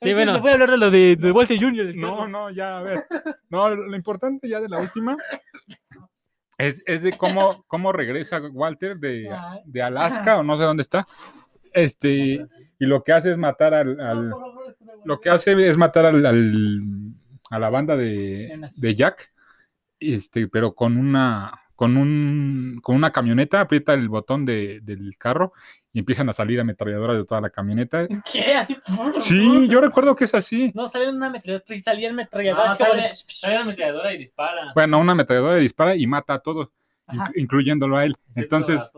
S3: Sí, bueno.
S1: Voy a hablar de lo de, de Walter Jr.
S2: No, no, ya, a ver. No, lo importante ya de la última es, es de cómo, cómo regresa Walter de,
S1: Ajá.
S2: de Alaska o no sé dónde está. Este, y lo que hace es matar al, al- lo que hace es matar al, al- a la banda de, de Jack, este, pero con una, con un, con una camioneta, aprieta el botón de- del carro y empiezan a salir ametralladoras de toda la camioneta.
S1: ¿Qué? Así.
S2: Sí, yo recuerdo que es así.
S1: No, salían una ametralladora y salían
S3: No,
S1: ametralladoras.
S3: sale,
S1: de-
S3: sale la ametralladora y dispara.
S2: Bueno, una ametralladora dispara y mata a todos,
S1: Ajá.
S2: incluyéndolo a él. Entonces,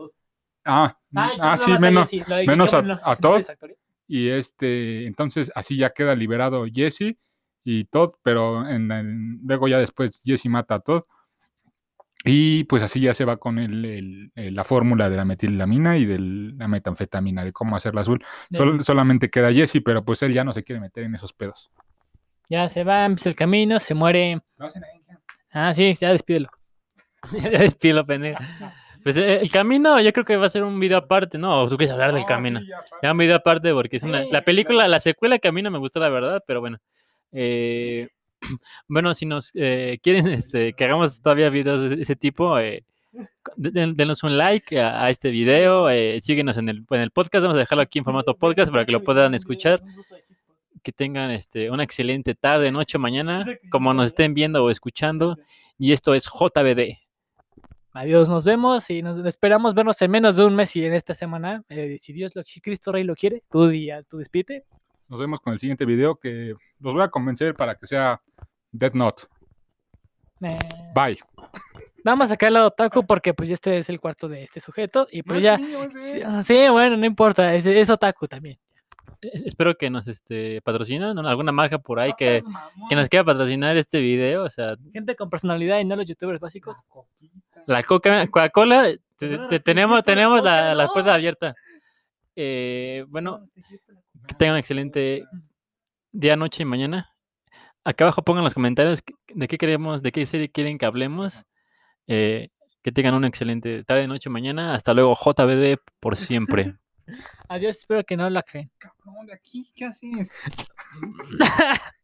S2: ah, ah, sí, menos. Menos a- a Todd. Y este, entonces así ya queda liberado Jesse y Todd, pero en el- luego ya después Jesse mata a Todd. Y pues así ya se va con el- el- el- la fórmula de la metilamina y de la metanfetamina, de cómo hacerla azul. Sol- solamente queda Jesse, pero pues él ya no se quiere meter en esos pedos.
S1: Ya se va, empieza el camino, se muere. Ah, sí, ya despídelo.
S3: ya despido, pendejo. Pues eh, el camino, yo creo que va a ser un video aparte, ¿no? ¿O tú quieres hablar del camino? Ya un video aparte porque es una... La
S1: Sí,
S3: película, la secuela que a mí no me gustó, la verdad, pero bueno. Eh, bueno, si nos eh, quieren este, que hagamos todavía videos de ese tipo, eh, de- den- denos un like a, a este video, eh, síguenos en el, en el podcast, vamos a dejarlo aquí en formato podcast para que lo puedan escuchar, que tengan este, una excelente tarde, noche, mañana, como nos estén viendo o escuchando, y esto es JBD.
S1: Adiós, nos vemos y nos esperamos vernos en menos de un mes y en esta semana. eh, si Dios lo, si Cristo Rey lo quiere, tú día, tú despite.
S2: Nos vemos con el siguiente video que los voy a convencer para que sea Dead Note.
S1: Eh,
S2: Bye.
S1: vamos a sacar el lado otaku porque pues este es el cuarto de este sujeto y pues ya. Sí, sí, bueno, no importa, es, es otaku también.
S3: Es- Espero que nos este, patrocinen, ¿no? alguna marca por ahí que, que nos quiera patrocinar este video, o sea,
S1: Gente con personalidad y no los youtubers básicos.
S3: La Coca- Coca-Cola, te- te- tenemos, tenemos la,
S1: Coca
S3: la
S1: no.
S3: puerta abierta. Eh, bueno, que tengan un excelente día, noche y mañana. Acá abajo pongan los comentarios de qué queremos, de qué serie quieren que hablemos. Eh, que tengan una excelente tarde, noche, mañana. Hasta luego, JBD por siempre.
S1: Adiós, espero que no la creen.
S2: Cabrón, de aquí, ¿qué haces?